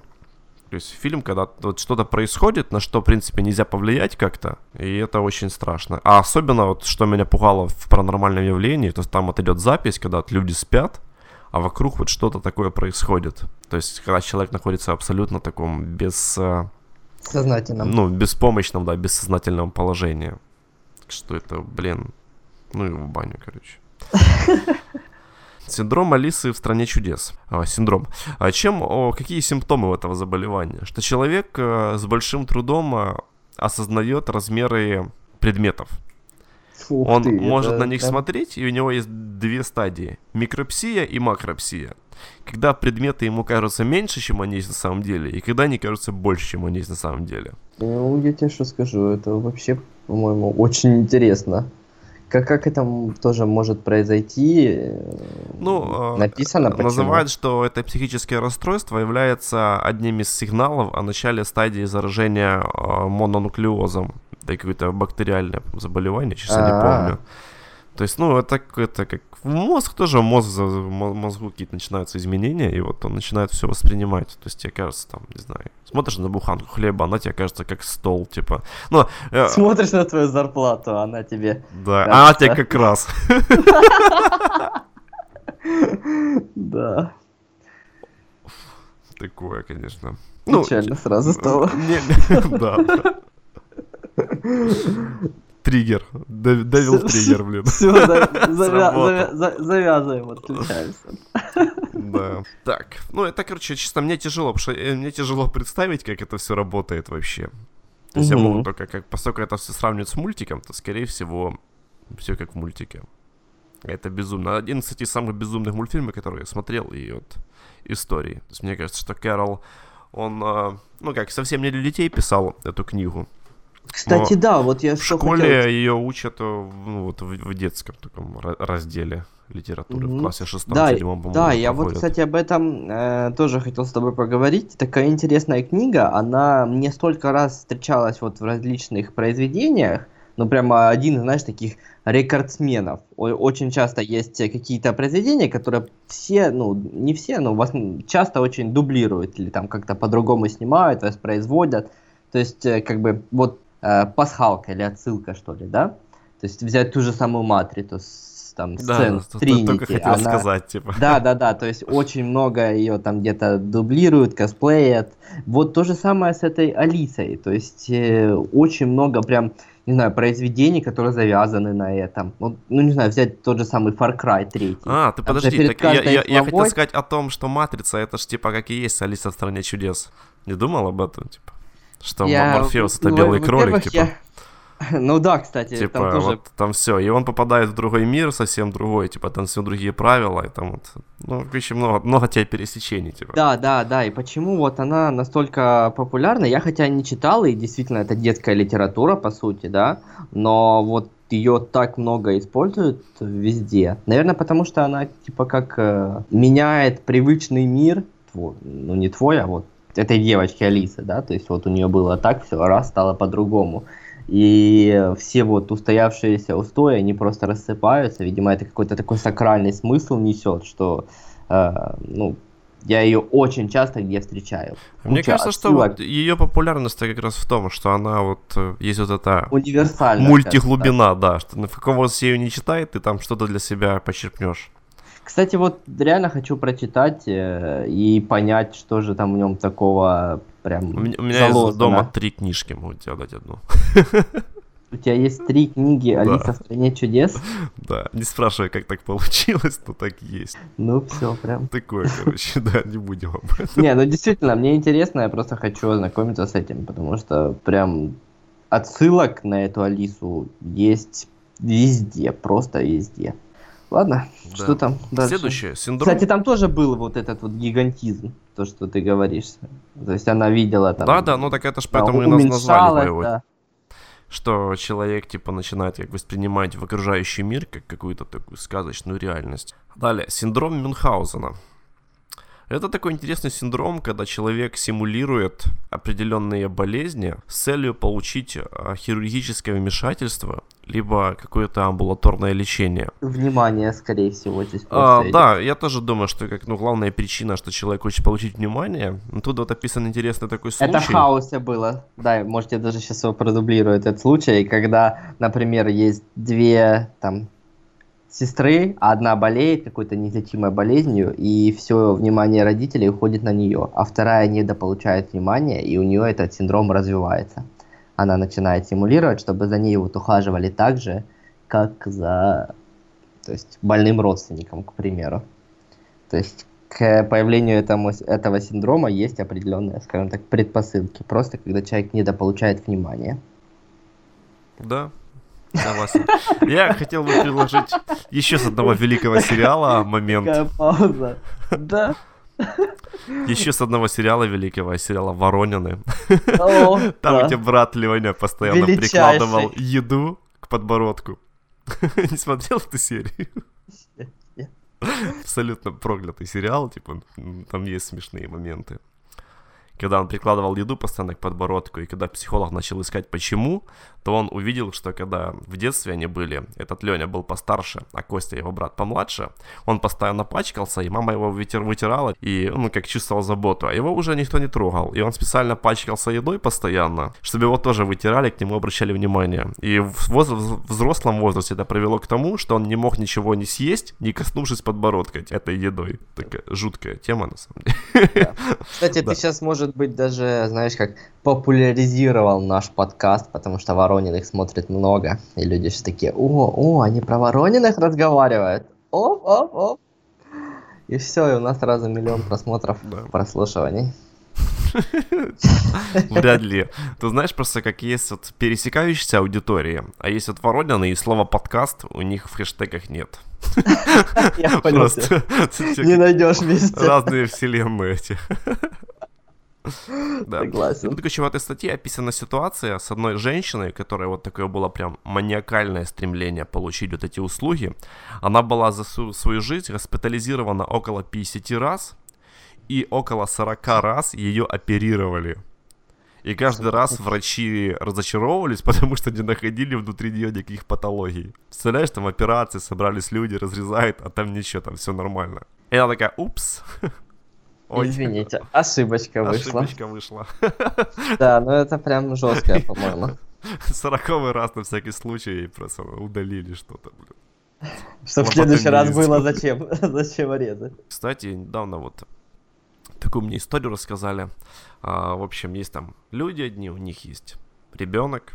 S1: то есть фильм, когда вот что-то происходит, на что, в принципе, нельзя повлиять как-то, и это очень страшно. А особенно вот, что меня пугало в паранормальном явлении, то есть там вот идет запись, когда люди спят, а вокруг вот что-то такое происходит. То есть, когда человек находится в абсолютно таком без, э,
S2: Сознательно.
S1: ну, беспомощном, да, бессознательном положении. Что это, блин, ну и в баню, короче. Синдром Алисы в стране чудес. А, синдром. А чем, о, какие симптомы у этого заболевания? Что человек э, с большим трудом э, осознает размеры предметов.
S2: Ух
S1: Он
S2: ты,
S1: может
S2: это
S1: на них
S2: прям-
S1: смотреть, и у него есть две стадии. Микропсия и макропсия. Когда предметы ему кажутся меньше, чем они есть на самом деле, и когда они кажутся больше, чем они есть на самом деле.
S2: Ну, я тебе что скажу, это вообще, по-моему, очень интересно. Как, как это тоже может произойти?
S1: Ну, э,
S2: написано почему.
S1: Называют, что это психическое расстройство является одним из сигналов о начале стадии заражения э, мононуклеозом. Это какое-то бактериальное заболевание, сейчас я не
S2: А.
S1: помню. То есть, ну, это, это как в мозг тоже, мозг, мозгу какие-то начинаются изменения, и вот он начинает все воспринимать. То есть тебе кажется, там, не знаю, смотришь на буханку хлеба, она тебе кажется как стол, типа. Ну, э,
S2: Смотришь на твою зарплату, она тебе...
S1: да,
S2: кажется.
S1: а она тебе как раз.
S2: Да,
S1: Такое, конечно. Ну,
S2: печально сразу стало.
S1: Да. Триггер. Давил триггер, блин.
S2: Все, завязываем, отключаемся.
S1: Да. Так, ну это, короче, чисто мне тяжело, потому что э, мне тяжело представить, как это все работает вообще. То есть я могу только, как, поскольку это все сравнивать с мультиком, то, скорее всего, все как в мультике. Это безумно. Один, из самых безумных мультфильмов, которые я смотрел, и вот истории. То есть мне кажется, что Кэрол, он, э, ну как, совсем не для детей писал эту книгу.
S2: Кстати, да, вот я
S1: В
S2: что
S1: школе
S2: хотел...
S1: ее учат э, в- ну, вот, в, в детском таком ра- разделе литературы в
S2: Мгм.
S1: классе шестом,
S2: Да,
S1: седьмом, по-моему,
S2: да, я вот, кстати, об этом э, тоже хотел с тобой поговорить. Такая интересная книга, она мне столько раз встречалась вот в различных произведениях, ну прямо один, знаешь, таких рекордсменов. Очень часто есть какие-то произведения, которые все, ну не все, но в основ- часто очень дублируют или там как-то по-другому снимают, воспроизводят. То есть э, как бы вот э, пасхалка или отсылка, что ли, да? То есть взять ту же самую матрицу с там
S1: Да,
S2: сцен Тринити,
S1: только хотел
S2: она-
S1: сказать, типа.
S2: да, да, да, то есть очень много ее там где-то дублируют, косплеят. Вот то же самое с этой Алисой, то есть э, очень много прям, не знаю, произведений, которые завязаны на этом. Вот, ну, не знаю, взять тот же самый Far Cry 3.
S1: А, ты
S2: Там
S1: подожди, так я, я, я хотел сказать о том, что Матрица это ж типа как и есть Алиса в стране чудес. Не думал об этом, типа? Что
S2: Я-
S1: Морфеус это
S2: ну,
S1: белый кролик, типа.
S2: я- Ну да, кстати,
S1: Типа,
S2: там тоже...
S1: вот там все, и он попадает в другой мир, совсем другой, типа, там все другие правила, и там вот, ну, короче, много, много тебя пересечений, типа.
S2: Да, да, да, и почему вот она настолько популярна, я хотя не читал, и действительно это детская литература, по сути, да, но вот ее так много используют везде. Наверное, потому что она типа как э, меняет привычный мир, твой, ну не твой, а вот этой девочки Алисы, да, то есть вот у нее было так, все раз стало по-другому. И все вот устоявшиеся устои, они просто рассыпаются. Видимо, это какой-то такой сакральный смысл несет, что, э, ну, я ее очень часто где встречаю.
S1: Мне
S2: Куча
S1: кажется, что
S2: отсылок.
S1: вот ее популярность как раз в том, что она вот, э, есть вот эта
S2: Универсально.
S1: мультиглубина, да, что на каком вот ее не читай, ты там что-то для себя почерпнешь.
S2: Кстати, вот реально хочу прочитать э, и понять, что же там в нем такого прям
S1: У меня, у меня есть
S2: заложено.
S1: дома три книжки, могу тебе дать одну.
S2: У тебя есть три книги «Алиса в стране чудес»?
S1: Да, не спрашивай, как так получилось, но так есть.
S2: Ну, все, прям.
S1: Такое, короче, да, не будем об этом.
S2: Не, ну действительно, мне интересно, я просто хочу ознакомиться с этим, потому что прям отсылок на эту Алису есть везде, просто везде. Ладно,
S1: Да.
S2: что там дальше?
S1: Следующее, синдром...
S2: Кстати, там тоже был вот этот вот гигантизм, то, что ты говоришь. То есть она видела там...
S1: Да, да, ну так это ж
S2: да,
S1: поэтому и нас назвали его.
S2: да.
S1: Что человек, типа, начинает как воспринимать в окружающий мир как какую-то такую сказочную реальность. Далее, синдром Мюнхгаузена. Это такой интересный синдром, когда человек симулирует определенные болезни с целью получить а, хирургическое вмешательство, либо какое-то амбулаторное лечение.
S2: Внимание, скорее всего, здесь
S1: А, да, я тоже думаю, что как ну, главная причина, что человек хочет получить внимание. Ну, Тут вот описан интересный такой случай.
S2: Это в хаосе было. Да, можете даже сейчас его продублирую этот случай, когда, например, есть две там сестры, а одна болеет какой-то неизлечимой болезнью, и все внимание родителей уходит на нее, а вторая недополучает внимания, и у нее этот синдром развивается. Она начинает симулировать, чтобы за ней вот ухаживали так же, как за то есть, больным родственником, к примеру. То есть к появлению этому, этого синдрома есть определенные, скажем так, предпосылки. Просто когда человек недополучает внимания.
S1: Да, согласен. Я хотел бы предложить еще с одного великого сериала момент.
S2: Какая пауза. Да.
S1: Еще с одного сериала великого, сериала Воронины.
S2: О,
S1: Там
S2: да.
S1: где брат Леоня постоянно
S2: Величайший.
S1: прикладывал еду к подбородку. Не смотрел эту серию? Абсолютно проклятый сериал, типа, там есть смешные моменты. Когда он прикладывал еду постоянно к подбородку, и когда психолог начал искать почему, то он увидел, что когда в детстве они были, этот Леня был постарше, а Костя, его брат, помладше, он постоянно пачкался, и мама его вытир, вытирала, и он ну, как чувствовал заботу, а его уже никто не трогал, и он специально пачкался едой постоянно, чтобы его тоже вытирали, к нему обращали внимание. И в воз- в взрослом возрасте это привело к тому, что он не мог ничего не съесть, не коснувшись подбородка этой едой. Такая жуткая тема, на самом деле.
S2: Кстати,
S1: Да.
S2: ты сейчас, может быть, даже, знаешь, как популяризировал наш подкаст, потому что Ворониных смотрит много, и люди все такие, о, о, они про Ворониных разговаривают. Оп, оп, оп. И все, и у нас сразу миллион просмотров,
S1: Да.
S2: прослушиваний.
S1: Вряд ли. Ты знаешь просто, как есть вот пересекающиеся аудитории, а есть вот Воронины и слово подкаст у них в хэштегах нет.
S2: Я понял. Не найдешь вместе.
S1: разные вселенные эти. Да.
S2: Согласен.
S1: Тут, короче, в этой статье описана ситуация с одной женщиной, которая вот такое было прям маниакальное стремление получить вот эти услуги. Она была за свою, свою жизнь госпитализирована около 50 раз, и около 40 раз ее оперировали. И каждый раз врачи разочаровывались, потому что не находили внутри нее никаких патологий. Представляешь, там операции, собрались люди, разрезают, а там ничего, там все нормально. И она такая, упс. Ой,
S2: Извините, ошибочка вышла.
S1: ошибочка вышла.
S2: Да, ну это прям жестко, по-моему.
S1: Сороковый раз на всякий случай просто удалили что-то, блин.
S2: Чтобы в следующий раз было зачем, зачем резать.
S1: Кстати, недавно вот такую мне историю рассказали. А, в общем, есть там люди одни, у них есть ребенок.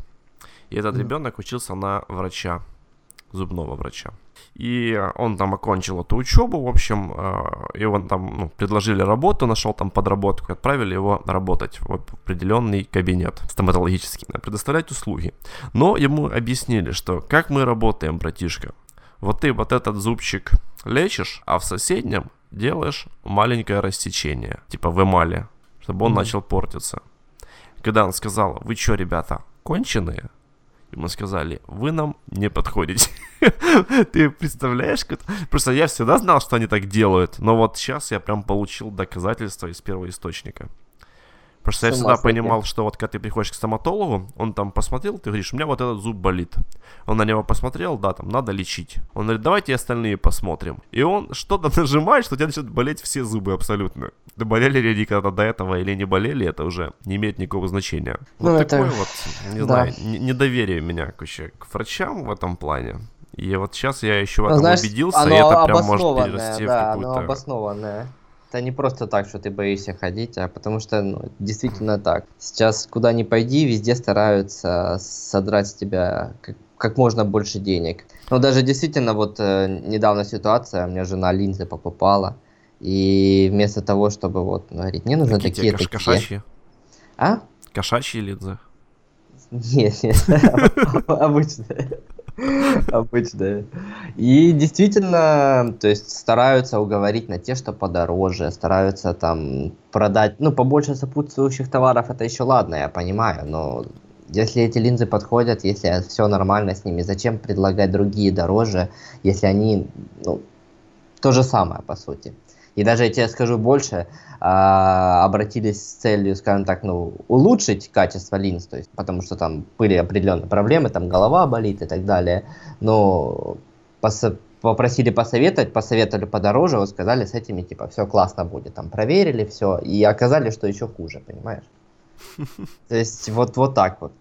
S1: И этот ребенок учился на врача, зубного врача. И он там окончил эту учебу, в общем, а, и он там ну, предложили работу, нашел там подработку, отправили его работать в определенный кабинет стоматологический, предоставлять услуги. Но ему объяснили, что как мы работаем, братишка, вот ты вот этот зубчик лечишь, а в соседнем делаешь маленькое растечение, типа в эмали, чтобы он
S2: Мгм.
S1: начал портиться. Когда он сказал, вы что, ребята, конченые? Мы сказали, вы нам не подходите. Ты представляешь? Просто я всегда знал, что они так делают, но вот сейчас я прям получил доказательства из первого источника. Просто я всегда понимал, что вот когда ты приходишь к стоматологу, он там посмотрел, ты говоришь, у меня вот этот зуб болит. Он на него посмотрел, да, там надо лечить. Он говорит, давайте остальные посмотрим. И он что-то нажимает, что у тебя начинают болеть все зубы абсолютно. Да болели ли они когда-то до этого или не болели, это уже не имеет никакого значения. Вот
S2: Ну, это-
S1: такое вот, не
S2: да.
S1: знаю, не- недоверие меня вообще к врачам в этом плане. И вот сейчас я еще в
S2: Ну,
S1: этом
S2: знаешь,
S1: убедился,
S2: оно
S1: и это прям может перерасти в
S2: да, оно
S1: какую-то...
S2: обоснованное. Это не просто так, что ты боишься ходить, а потому что ну, действительно так. Сейчас куда ни пойди, везде стараются содрать с тебя как, как можно больше денег. Но даже действительно, вот э, недавно ситуация, у меня жена линзы покупала, и вместо того, чтобы вот ну, говорить, мне нужны
S1: Какие
S2: такие,
S1: кош-
S2: такие.
S1: кошачьи?
S2: А?
S1: Кошачьи линзы?
S2: Нет, нет, обычные. Обычные. И действительно, то есть стараются уговорить на те, что подороже, стараются там продать, ну, побольше сопутствующих товаров, это еще ладно, я понимаю, но если эти линзы подходят, если все нормально с ними, зачем предлагать другие дороже, если они, ну, то же самое, по сути. И даже я тебе скажу больше, а, обратились с целью, скажем так, ну, улучшить качество линз, то есть, потому что там были определенные проблемы, там голова болит и так далее, но пос- попросили посоветовать, посоветовали подороже, вот сказали, с этими, типа, все классно будет, там, проверили все, и оказали, что еще хуже, понимаешь? То есть, вот, вот так вот.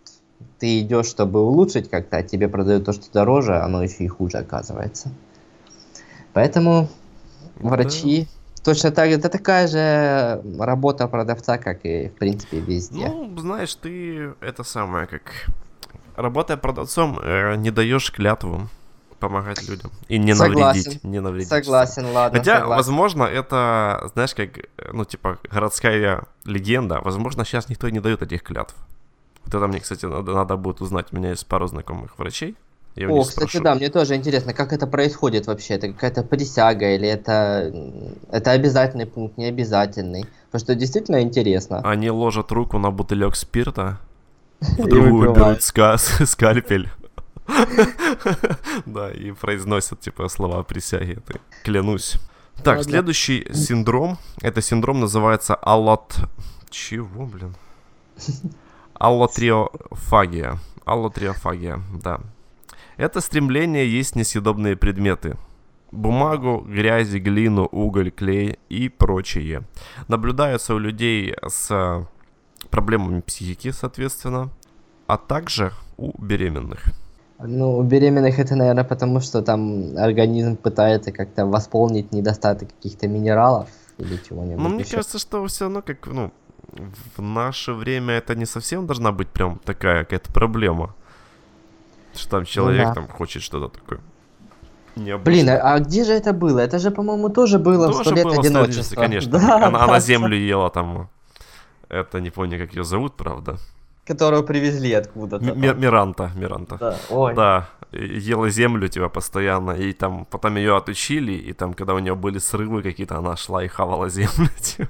S2: Ты идешь, чтобы улучшить как-то, а тебе продают то, что дороже, оно еще и хуже оказывается. Поэтому
S1: Да.
S2: врачи точно так это такая же работа продавца, как и в принципе везде.
S1: Ну, знаешь, ты это самое, как работая продавцом, э, не даешь клятву помогать людям и не
S2: Согласен.
S1: навредить, не навредить.
S2: согласен, ладно.
S1: Хотя,
S2: согласен.
S1: возможно, это, знаешь, как, ну, типа, городская легенда. Возможно, сейчас никто не дает этих клятв. Вот это мне, кстати, надо, надо будет узнать. У меня есть пару знакомых врачей. Я
S2: О, кстати,
S1: спрошу.
S2: да, мне тоже интересно, как это происходит вообще? Это какая-то присяга или это, это обязательный пункт, не обязательный? Потому что действительно интересно.
S1: Они ложат руку на бутылек спирта, в другую берут ска- скальпель. Да, и произносят, типа, слова присяги. Клянусь. Так, следующий синдром. Это синдром называется аллот... Чего, блин? Аллотриофагия. Аллотриофагия, да. Это стремление есть несъедобные предметы. Бумагу, грязи, глину, уголь, клей и прочее. Наблюдаются у людей с э, проблемами психики, соответственно, а также у беременных.
S2: Ну, у беременных это, наверное, потому что там организм пытается как-то восполнить недостаток каких-то минералов или чего-нибудь
S1: Но мне
S2: еще.
S1: кажется, что все равно как, ну, в наше время это не совсем должна быть прям такая какая-то проблема. Что там человек
S2: да.
S1: там хочет что-то такое.
S2: Блин, а, где же это было? Это же, по-моему, тоже было в
S1: Тоже
S2: «Сто лет
S1: было в
S2: одиночества».
S1: Конечно.
S2: Да,
S1: она, она
S2: да,
S1: землю ела там. Это не помню, как ее зовут, правда.
S2: Которую привезли откуда-то.
S1: М- Миранта, Миранта.
S2: Да, ой.
S1: Да, ела землю типа постоянно, и там потом ее отучили, и там, когда у нее были срывы какие-то, она шла и хавала землю. типа.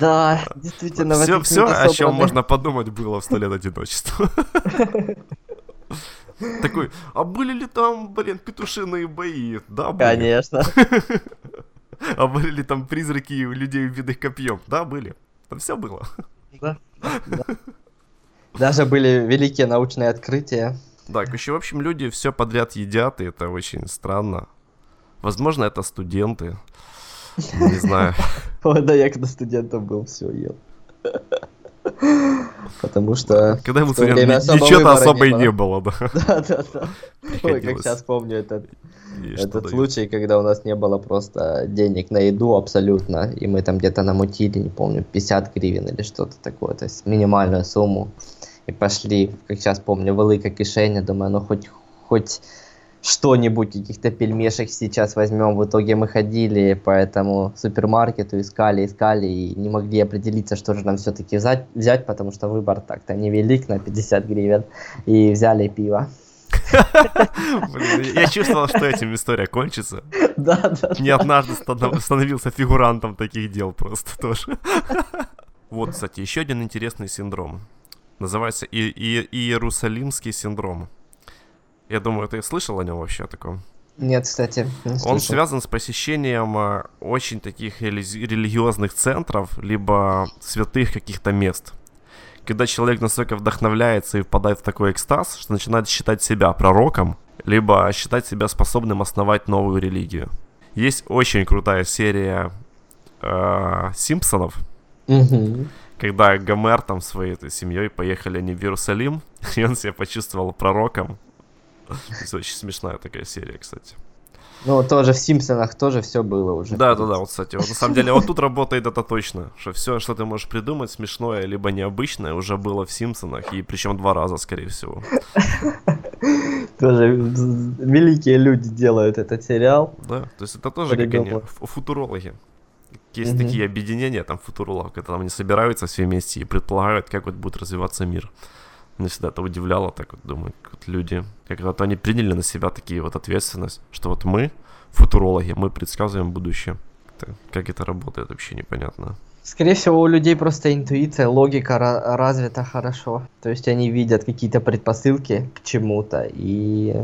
S2: Да, действительно. в
S1: Все, все, о чем можно подумать, было в сто лет одиночества. Такой, а были ли там, блин, петушиные бои? Да, были.
S2: Конечно.
S1: А были ли там призраки людей, убитых копьем? Да, были. Там все было.
S2: Да, да. Даже были великие научные открытия.
S1: Да, еще, в общем, люди все подряд едят, и это очень странно. Возможно, это студенты. Не знаю.
S2: Да я когда студентом был, все ел. Потому что...
S1: Когда ему
S2: время особо
S1: ничего-то особо и не было, да.
S2: Да, да, да. Ой, как сейчас помню этот, этот случай, когда у нас не было просто денег на еду абсолютно, и мы там где-то намутили, не помню, 50 гривен или что-то такое, то есть минимальную сумму, и пошли, как сейчас помню, велика кишеня, думаю, ну хоть, хоть что-нибудь, каких-то пельмешек сейчас возьмем. В итоге мы ходили по этому супермаркету, искали, искали и не могли определиться, что же нам все-таки взять, взять, потому что выбор так-то невелик на 50 гривен. И взяли пиво.
S1: Я чувствовал, что этим история кончится.
S2: Да, да,
S1: Не однажды станов- становился фигурантом таких дел просто тоже. Вот, кстати, еще один интересный синдром. Называется И- И- Иерусалимский синдром. Я думаю, ты слышал о нем вообще таком?
S2: Нет, кстати, не
S1: Он связан с посещением э, очень таких релизи- религиозных центров, либо святых каких-то мест. Когда человек настолько вдохновляется и впадает в такой экстаз, что начинает считать себя пророком, либо считать себя способным основать новую религию. Есть очень крутая серия э, Симпсонов,
S2: Мгм.
S1: когда Гомер там своей этой семьей поехали они в Иерусалим, и он себя почувствовал пророком. Очень смешная такая серия, кстати.
S2: Ну, тоже в Симпсонах тоже все было уже.
S1: Да, да, да, вот, кстати, вот на самом деле, вот тут работает это точно, что все, что ты можешь придумать, смешное либо необычное, уже было в Симпсонах, и причем два раза, скорее всего.
S2: Тоже великие люди делают этот сериал.
S1: Да, то есть это тоже как они, футурологи. Есть такие объединения там футурологов, когда там они собираются все вместе и предполагают, как вот будет развиваться мир. Меня всегда это удивляло, так вот думаю, вот люди, как вот они приняли на себя такие вот ответственность, что вот мы, футурологи, мы предсказываем будущее. Как это работает, вообще непонятно.
S2: Скорее всего, у людей просто интуиция, логика ра- развита хорошо. То есть они видят какие-то предпосылки к чему-то и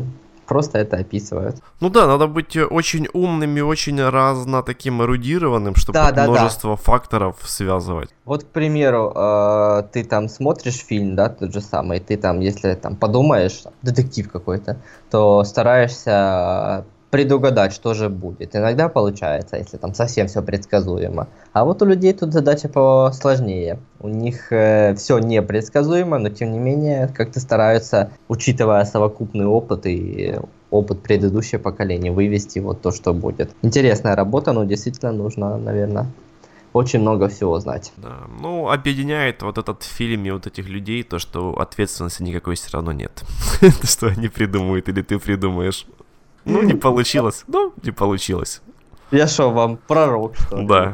S2: просто это описывают.
S1: Ну да, надо быть очень умным и очень разно таким эрудированным, чтобы
S2: Да, да, да.
S1: множество факторов связывать.
S2: Вот, к примеру, э, ты там смотришь фильм, да, тот же самый, ты там, если там подумаешь, детектив какой-то, то стараешься предугадать, что же будет. Иногда получается, если там совсем все предсказуемо. А вот у людей тут задача посложнее. У них все непредсказуемо, но тем не менее как-то стараются, учитывая совокупный опыт и опыт предыдущего поколения, вывести вот то, что будет. Интересная работа, но действительно нужно, наверное, очень много всего знать.
S1: Да. Ну, объединяет вот этот фильм и вот этих людей то, что ответственности никакой все равно нет. То, что они придумают или ты придумаешь. Ну, не получилось. Ну, не получилось.
S2: Я что, вам пророк, что ли?
S1: Да.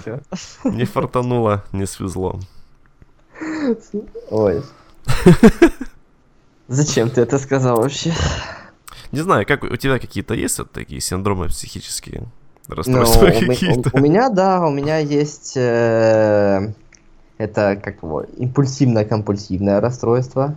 S1: Не фартануло, не свезло.
S2: Ой. Зачем ты это сказал вообще?
S1: Не знаю, как у тебя какие-то есть вот такие синдромы психические?
S2: Ну,
S1: Расстройства
S2: у, ме-
S1: какие-то?
S2: у- у меня, да, у меня есть э, это как его импульсивно-компульсивное расстройство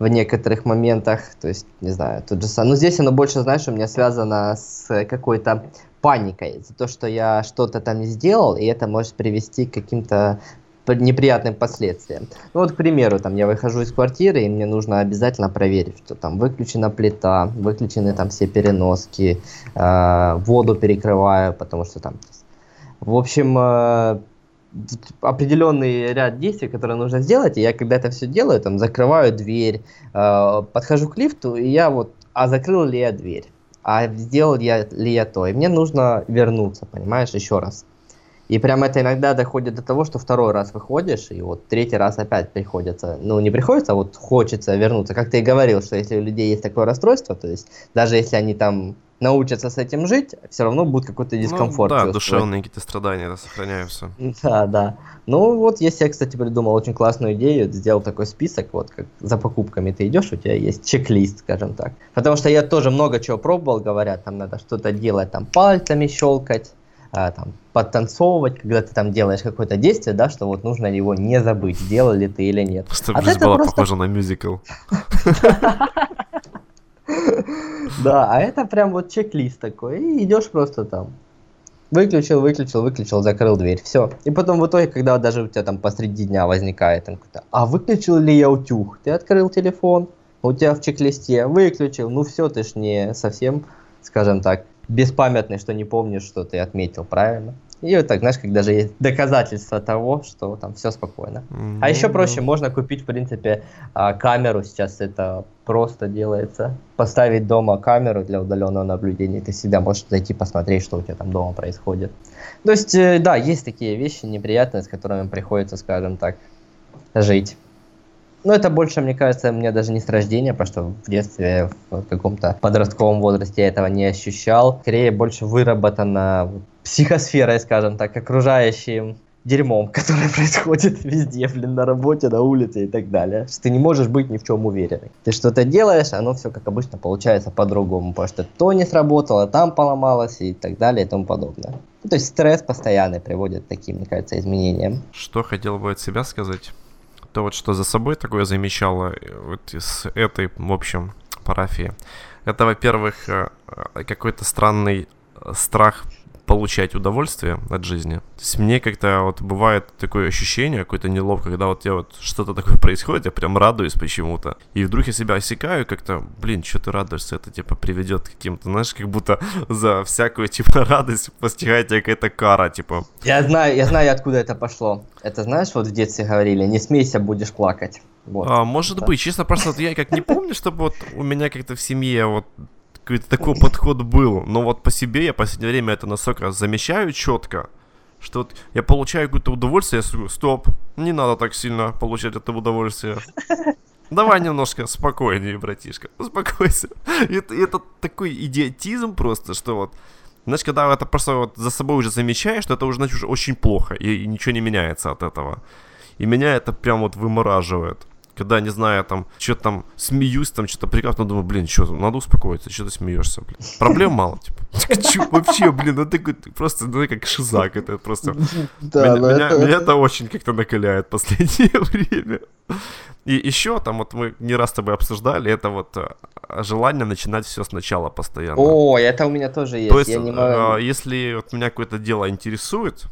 S2: в некоторых моментах, то есть, не знаю, тут же сам. Но здесь оно больше, знаешь, у меня связано с какой-то паникой за то, что я что-то там не сделал, и это может привести к каким-то неприятным последствиям. Ну вот, к примеру, там я выхожу из квартиры, и мне нужно обязательно проверить, что там выключена плита, выключены там все переноски, э, воду перекрываю, потому что там... В общем, э, определенный ряд действий, которые нужно сделать, и я когда это все делаю, там закрываю дверь, э, подхожу к лифту, и я вот, а закрыл ли я дверь? А сделал я, ли я то? И мне нужно вернуться, понимаешь, еще раз. И прям это иногда доходит до того, что второй раз выходишь, и вот третий раз опять приходится, ну не приходится, а вот хочется вернуться. Как ты и говорил, что если у людей есть такое расстройство, то есть даже если они там научатся с этим жить, все равно будет какой-то дискомфорт.
S1: Ну, да, душевные какие-то страдания да, сохраняются.
S2: Да, да. Ну вот, если я, кстати, придумал очень классную идею, сделал такой список, вот как за покупками ты идешь, у тебя есть чек-лист, скажем так. Потому что я тоже много чего пробовал, говорят, там надо что-то делать, там пальцами щелкать, а, там, подтанцовывать, когда ты там делаешь какое-то действие, да, что вот нужно его не забыть, сделал ли ты или нет.
S1: Просто а жизнь была просто... похожа на мюзикл.
S2: Да, а это прям вот чек-лист такой, и идешь просто там. Выключил, выключил, выключил, закрыл дверь, все. И потом в итоге, когда даже у тебя там посреди дня возникает, там, а выключил ли я утюг? Ты открыл телефон, у тебя в чек-листе выключил, ну все, ты ж не совсем, скажем так, беспамятный, что не помнишь, что ты отметил, правильно? И вот так, знаешь, как даже есть доказательства того, что там все спокойно. Mm-hmm. А еще проще, можно купить, в принципе, а, камеру. Сейчас это просто делается. Поставить дома камеру для удаленного наблюдения. Ты всегда можешь зайти посмотреть, что у тебя там дома происходит. То есть, э, да, есть такие вещи неприятные, с которыми приходится, скажем так, жить. Но это больше, мне кажется, мне даже не с рождения, потому что в детстве, в каком-то подростковом возрасте я этого не ощущал. Скорее, больше выработано психосферой, скажем так, окружающим дерьмом, которое происходит везде, блин, на работе, на улице и так далее. Что ты не можешь быть ни в чем уверенный. Ты что-то делаешь, оно все, как обычно, получается по-другому, потому что то не сработало, там поломалось и так далее и тому подобное. Ну, то есть стресс постоянный приводит к таким, мне кажется, изменениям.
S1: Что хотел бы от себя сказать? То вот что за собой такое замечало э, вот из этой, в общем, парафии. Это, во-первых, э, э, какой-то странный страх получать удовольствие от жизни. То есть мне как-то вот бывает такое ощущение, какое-то неловко, когда вот я вот что-то такое происходит, я прям радуюсь почему-то. И вдруг я себя осекаю как-то, блин, что ты радуешься, это типа приведет к каким-то, знаешь, как будто за всякую типа радость постигает тебя какая-то кара, типа.
S2: Я знаю, я знаю, откуда это пошло. Это знаешь, вот в детстве говорили, не смейся, будешь плакать.
S1: Вот. А, может да. быть, честно, просто вот я как не помню, чтобы вот у меня как-то в семье вот какой-то такой подход был. Но вот по себе я в последнее время это настолько замечаю четко, что вот я получаю какое-то удовольствие, я скажу, стоп, не надо так сильно получать это удовольствие. Давай немножко спокойнее, братишка, успокойся. Это, это такой идиотизм просто, что вот, знаешь, когда это просто вот за собой уже замечаешь, что это уже, значит, уже очень плохо, и, и ничего не меняется от этого. И меня это прям вот вымораживает когда, не знаю, там, что-то там смеюсь, там, что-то прекрасно, думаю, блин, что, надо успокоиться, что ты смеешься, блин. Проблем мало, типа. Вообще, блин, ну ты просто, ну как шизак, это просто... Да, меня, меня это очень как-то накаляет в последнее время. И еще там вот мы не раз с тобой обсуждали, это вот э, желание начинать все сначала постоянно.
S2: О, это у меня тоже есть.
S1: То есть, я не могу... Э, если вот меня какое-то дело интересует,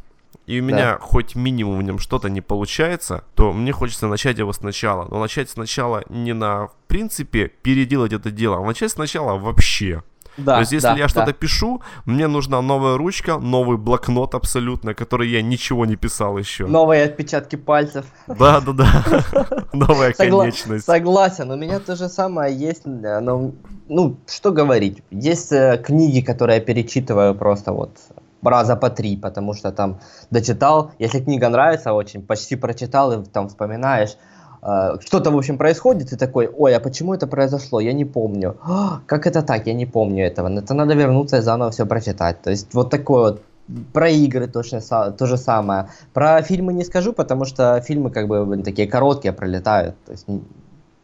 S1: и у меня да. хоть минимум в нем что-то не получается, то мне хочется начать его сначала. Но начать сначала не на, в принципе, переделать это дело, а начать сначала вообще. Да, То есть, если да, я что-то да. пишу, мне нужна новая ручка, новый блокнот абсолютно, который я ничего не писал еще.
S2: Новые отпечатки пальцев.
S1: Да, да, да. Новая конечность.
S2: Согласен, у меня то же самое есть, но, ну, что говорить. Есть э, книги, которые я перечитываю просто вот раза по три, потому что там дочитал, если книга нравится очень, почти прочитал и там вспоминаешь, э, что-то, в общем, происходит, и такой, ой, а почему это произошло, я не помню. А, как это так, я не помню этого. Это надо вернуться и заново все прочитать. То есть вот такое вот про игры точно то же самое. Про фильмы не скажу, потому что фильмы как бы такие короткие пролетают. То есть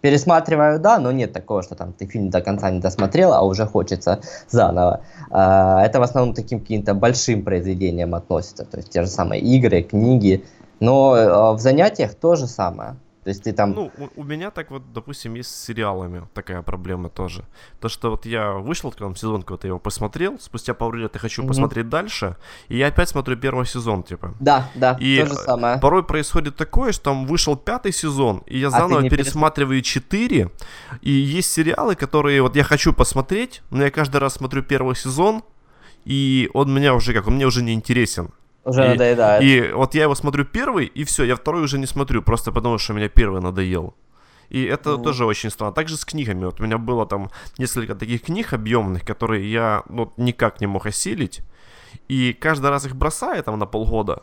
S2: пересматриваю, да, но нет такого, что там ты фильм до конца не досмотрел, а уже хочется заново. А, это в основном таким каким-то большим произведениям относится, то есть те же самые игры, книги, но а, в занятиях то же самое. То есть ты там...
S1: Ну, у, у меня так вот, допустим, есть с сериалами такая проблема тоже. То, что вот я вышел, там, сезон какой-то, его посмотрел, спустя пару лет я хочу mm-hmm. посмотреть дальше, и я опять смотрю первый сезон, типа.
S2: Да, да,
S1: и то же самое. порой происходит такое, что там вышел пятый сезон, и я а заново а пересматриваю четыре, и есть сериалы, которые вот я хочу посмотреть, но я каждый раз смотрю первый сезон, и он меня уже как, он мне уже не интересен.
S2: Уже и, надоедает.
S1: И вот я его смотрю первый, и все, я второй уже не смотрю, просто потому что меня первый надоел. И это mm тоже очень странно. Также с книгами. Вот у меня было там несколько таких книг объемных, которые я ну, никак не мог осилить. И каждый раз их бросая там на полгода,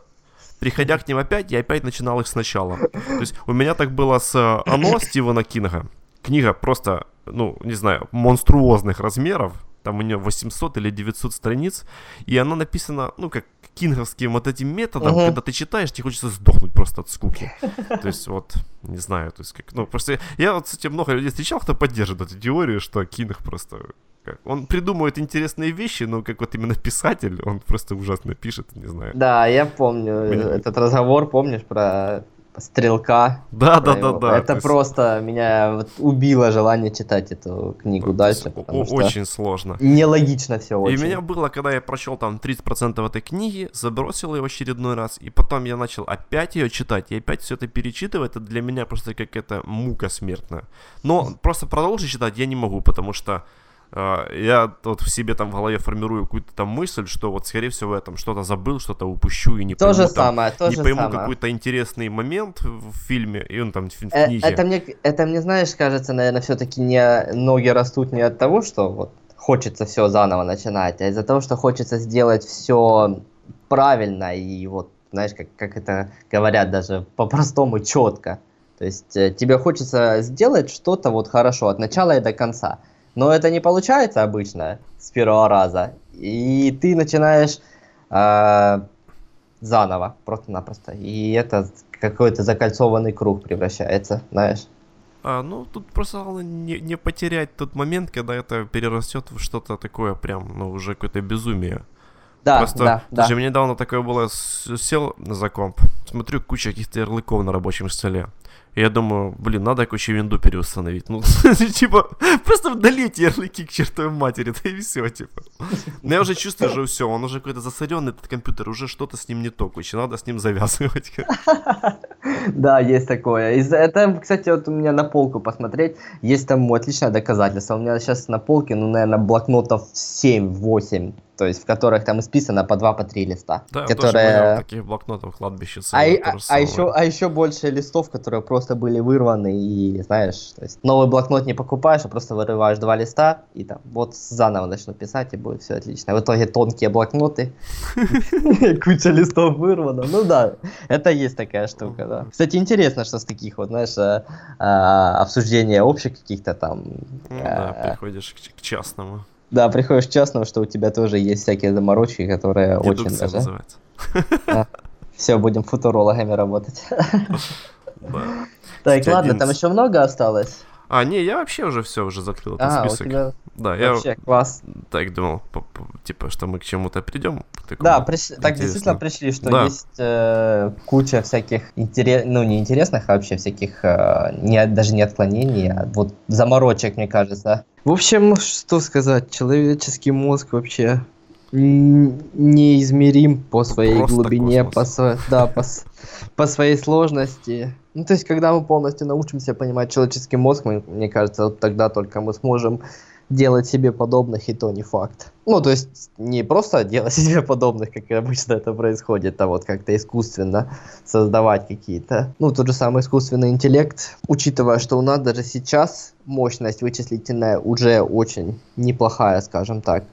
S1: приходя к ним опять, я опять начинал их сначала. То есть у меня так было с э, «Оно» Стивена Кинга. Книга просто, ну, не знаю, монструозных размеров. Там у нее 800 или 900 страниц. И она написана, ну, как кинговским вот этим методом,
S2: Мгм.
S1: когда ты читаешь, тебе хочется сдохнуть просто от скуки. То есть вот, не знаю, то есть как, ну просто я вот, кстати, много людей встречал, кто поддерживает эту теорию, что Кинг просто как, он придумывает интересные вещи, но как вот именно писатель, он просто ужасно пишет, не знаю.
S2: Да, я помню
S1: Мне-
S2: этот разговор, помнишь, про стрелка?
S1: Да, да, да, да.
S2: Это
S1: то есть,
S2: просто меня вот убило желание читать эту книгу дальше, потому
S1: очень сложно.
S2: нелогично все
S1: И
S2: очень.
S1: у меня было, когда я прочел там 30% этой книги, забросил ее в очередной раз, и потом я начал опять ее читать, и опять все это перечитывать, это для меня просто какая-то мука смертная. Но просто продолжить читать я не могу, потому что я вот в себе там в голове формирую какую-то там мысль, что вот скорее всего я там что-то забыл, что-то упущу и не
S2: То
S1: пойму,
S2: же
S1: там,
S2: самое, то
S1: не
S2: же
S1: пойму
S2: самое.
S1: какой-то интересный момент в фильме, и он там в, в
S2: Э,
S1: книге.
S2: Это мне, это мне, знаешь, кажется, наверное, все-таки не ноги растут не от того, что вот хочется все заново начинать, а из-за того, что хочется сделать все правильно и вот, знаешь, как, как это говорят даже по-простому четко. То есть э, тебе хочется сделать что-то вот хорошо от начала и до конца. Но это не получается обычно с первого раза. И ты начинаешь э, заново, просто-напросто. И это какой-то закольцованный круг превращается, знаешь.
S1: А, ну, тут просто главное не, не потерять тот момент, когда это перерастет в что-то такое прям, ну, уже какое-то безумие.
S2: Да,
S1: Просто
S2: да, да.
S1: даже мне недавно такое было, сел за комп, смотрю, куча каких-то ярлыков на рабочем столе. Я думаю, блин, надо кучу винду переустановить. Ну, типа, просто удалите ярлыки к чертовой матери, да и все, типа. Но я уже чувствую, что все, он уже какой-то засоренный, этот компьютер, уже что-то с ним не то, короче, надо с ним завязывать.
S2: Да, есть такое. Это, кстати, вот у меня на полку посмотреть, есть там отличное доказательство. У меня сейчас на полке, ну, наверное, блокнотов 7-8, то есть в которых там исписано по 2 по 3 листа.
S1: Да,
S2: которые...
S1: таких блокнотов кладбище
S2: А, а, а еще, а еще больше листов, которые просто были вырваны, и знаешь, то есть новый блокнот не покупаешь, а просто вырываешь два листа, и там вот заново начну писать, и будет все отлично. В итоге тонкие блокноты, куча листов вырвано. Ну да, это есть такая штука, да. Кстати, интересно, что с таких вот, знаешь, э, э, обсуждения общих каких-то там,
S1: Ну да,
S2: э,
S1: приходишь к частному.
S2: Да, приходишь к частному, что у тебя тоже есть всякие заморочки, которые очень
S1: Дедукция
S2: даже...
S1: называется.
S2: Все, будем футурологами работать.
S1: Да.
S2: Так, ладно, там еще много осталось?
S1: А, не, я вообще уже все, уже закрыл этот
S2: А, у
S1: список.
S2: тебя
S1: Да, я
S2: вообще класс.
S1: так думал, типа, что мы к чему-то придем. к
S2: Да, пришли- так действительно пришли, что
S1: Да.
S2: есть э, куча всяких интерес, ну не интересных, а вообще всяких э, не, даже не отклонений, а вот заморочек, мне кажется. В общем, что сказать, человеческий мозг вообще неизмерим по своей
S1: Просто
S2: глубине,
S1: космос.
S2: по, сво- да, по, по своей сложности. Ну, то есть, когда мы полностью научимся понимать человеческий мозг, мы- мне кажется, вот тогда только мы сможем делать себе подобных, и то не факт. Ну, то есть, не просто делать себе подобных, как обычно это происходит, а вот как-то искусственно создавать какие-то. Ну, тот же самый искусственный интеллект, учитывая, что у нас даже сейчас мощность вычислительная уже очень неплохая, скажем так.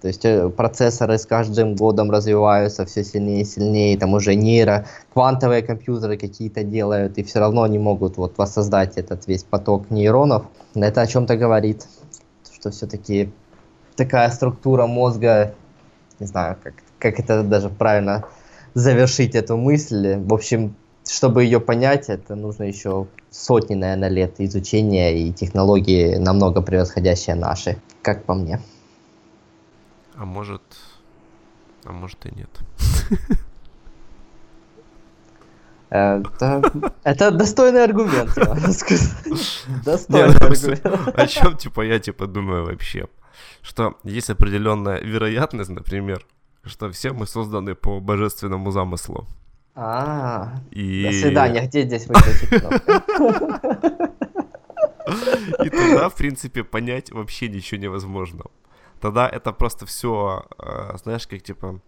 S2: То есть э, процессоры с каждым годом развиваются все сильнее и сильнее, там уже нейро, квантовые компьютеры какие-то делают, и все равно не могут вот воссоздать этот весь поток нейронов. Это о чем-то говорит, что все-таки такая структура мозга, не знаю, как, как это даже правильно завершить эту мысль. В общем, чтобы ее понять, это нужно еще сотни, наверное, лет изучения и технологии намного превосходящие наши, как по мне.
S1: А может... А может и нет.
S2: Это, это достойный аргумент, я.
S1: Не,
S2: Достойный
S1: ну,
S2: аргумент.
S1: О чем, типа, я, типа, думаю вообще? Что есть определенная вероятность, например, что все мы созданы по божественному замыслу.
S2: А,
S1: И...
S2: до свидания, где здесь кнопку?
S1: И тогда, в принципе, понять вообще ничего невозможно. Тогда это просто все, знаешь, как типа,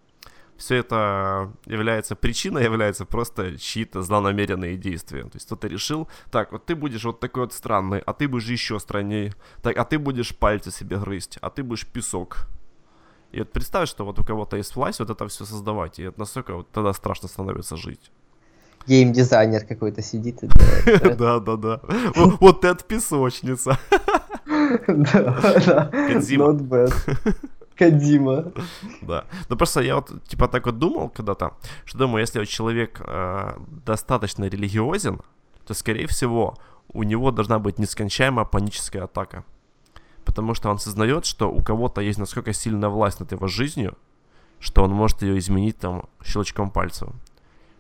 S1: все это является, причиной является просто чьи-то злонамеренные действия. То есть кто-то решил, так, вот ты будешь вот такой вот странный, а ты будешь еще страннее. Так, а ты будешь пальцы себе грызть, а ты будешь песок. И вот представь, что вот у кого-то есть власть вот это все создавать, и это настолько вот тогда страшно становится жить.
S2: Гейм-дизайнер какой-то сидит и делает.
S1: Да, да, да. Вот- Вот это песочница.
S2: Да, да. Not bad. Кадима.
S1: Да. Ну просто я вот типа так вот думал когда-то, что думаю, если человек э, достаточно религиозен, то скорее всего у него должна быть нескончаемая паническая атака. Потому что он сознает, что у кого-то есть насколько сильная власть над его жизнью, что он может ее изменить там щелчком пальца.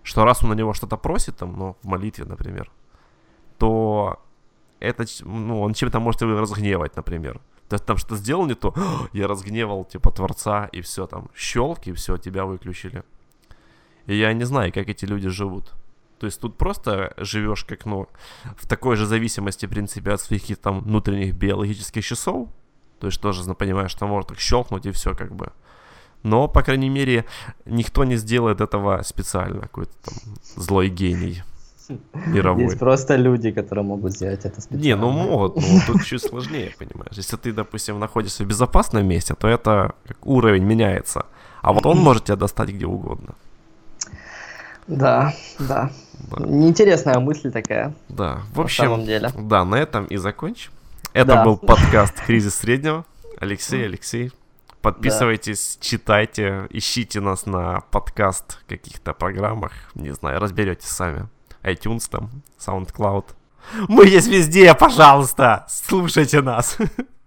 S1: Что раз он на него что-то просит, там, ну, в молитве, например, то это, ну, он чем-то может его разгневать, например. Ты там что сделал не то, я разгневал, типа, Творца, и все там, щелк, и все, тебя выключили. И я не знаю, как эти люди живут. То есть тут просто живешь как, ну, в такой же зависимости, в принципе, от своих там внутренних биологических часов. То есть тоже понимаешь, что может так щелкнуть и все как бы. Но, по крайней мере, никто не сделает этого специально, какой-то там злой гений мировой.
S2: Есть просто люди, которые могут сделать это специально.
S1: Не, ну могут, но тут чуть сложнее, понимаешь. Если ты, допустим, находишься в безопасном месте, то это как уровень меняется. А вот он может тебя достать где угодно.
S2: Да, да. да. Неинтересная мысль такая.
S1: Да, в общем,
S2: на самом деле.
S1: да, на этом и закончим. Это
S2: Да.
S1: был подкаст «Кризис среднего». Алексей, Алексей, подписывайтесь, читайте, ищите нас на подкаст каких-то программах, не знаю, разберетесь сами. iTunes там, SoundCloud. Мы есть везде, пожалуйста, слушайте нас.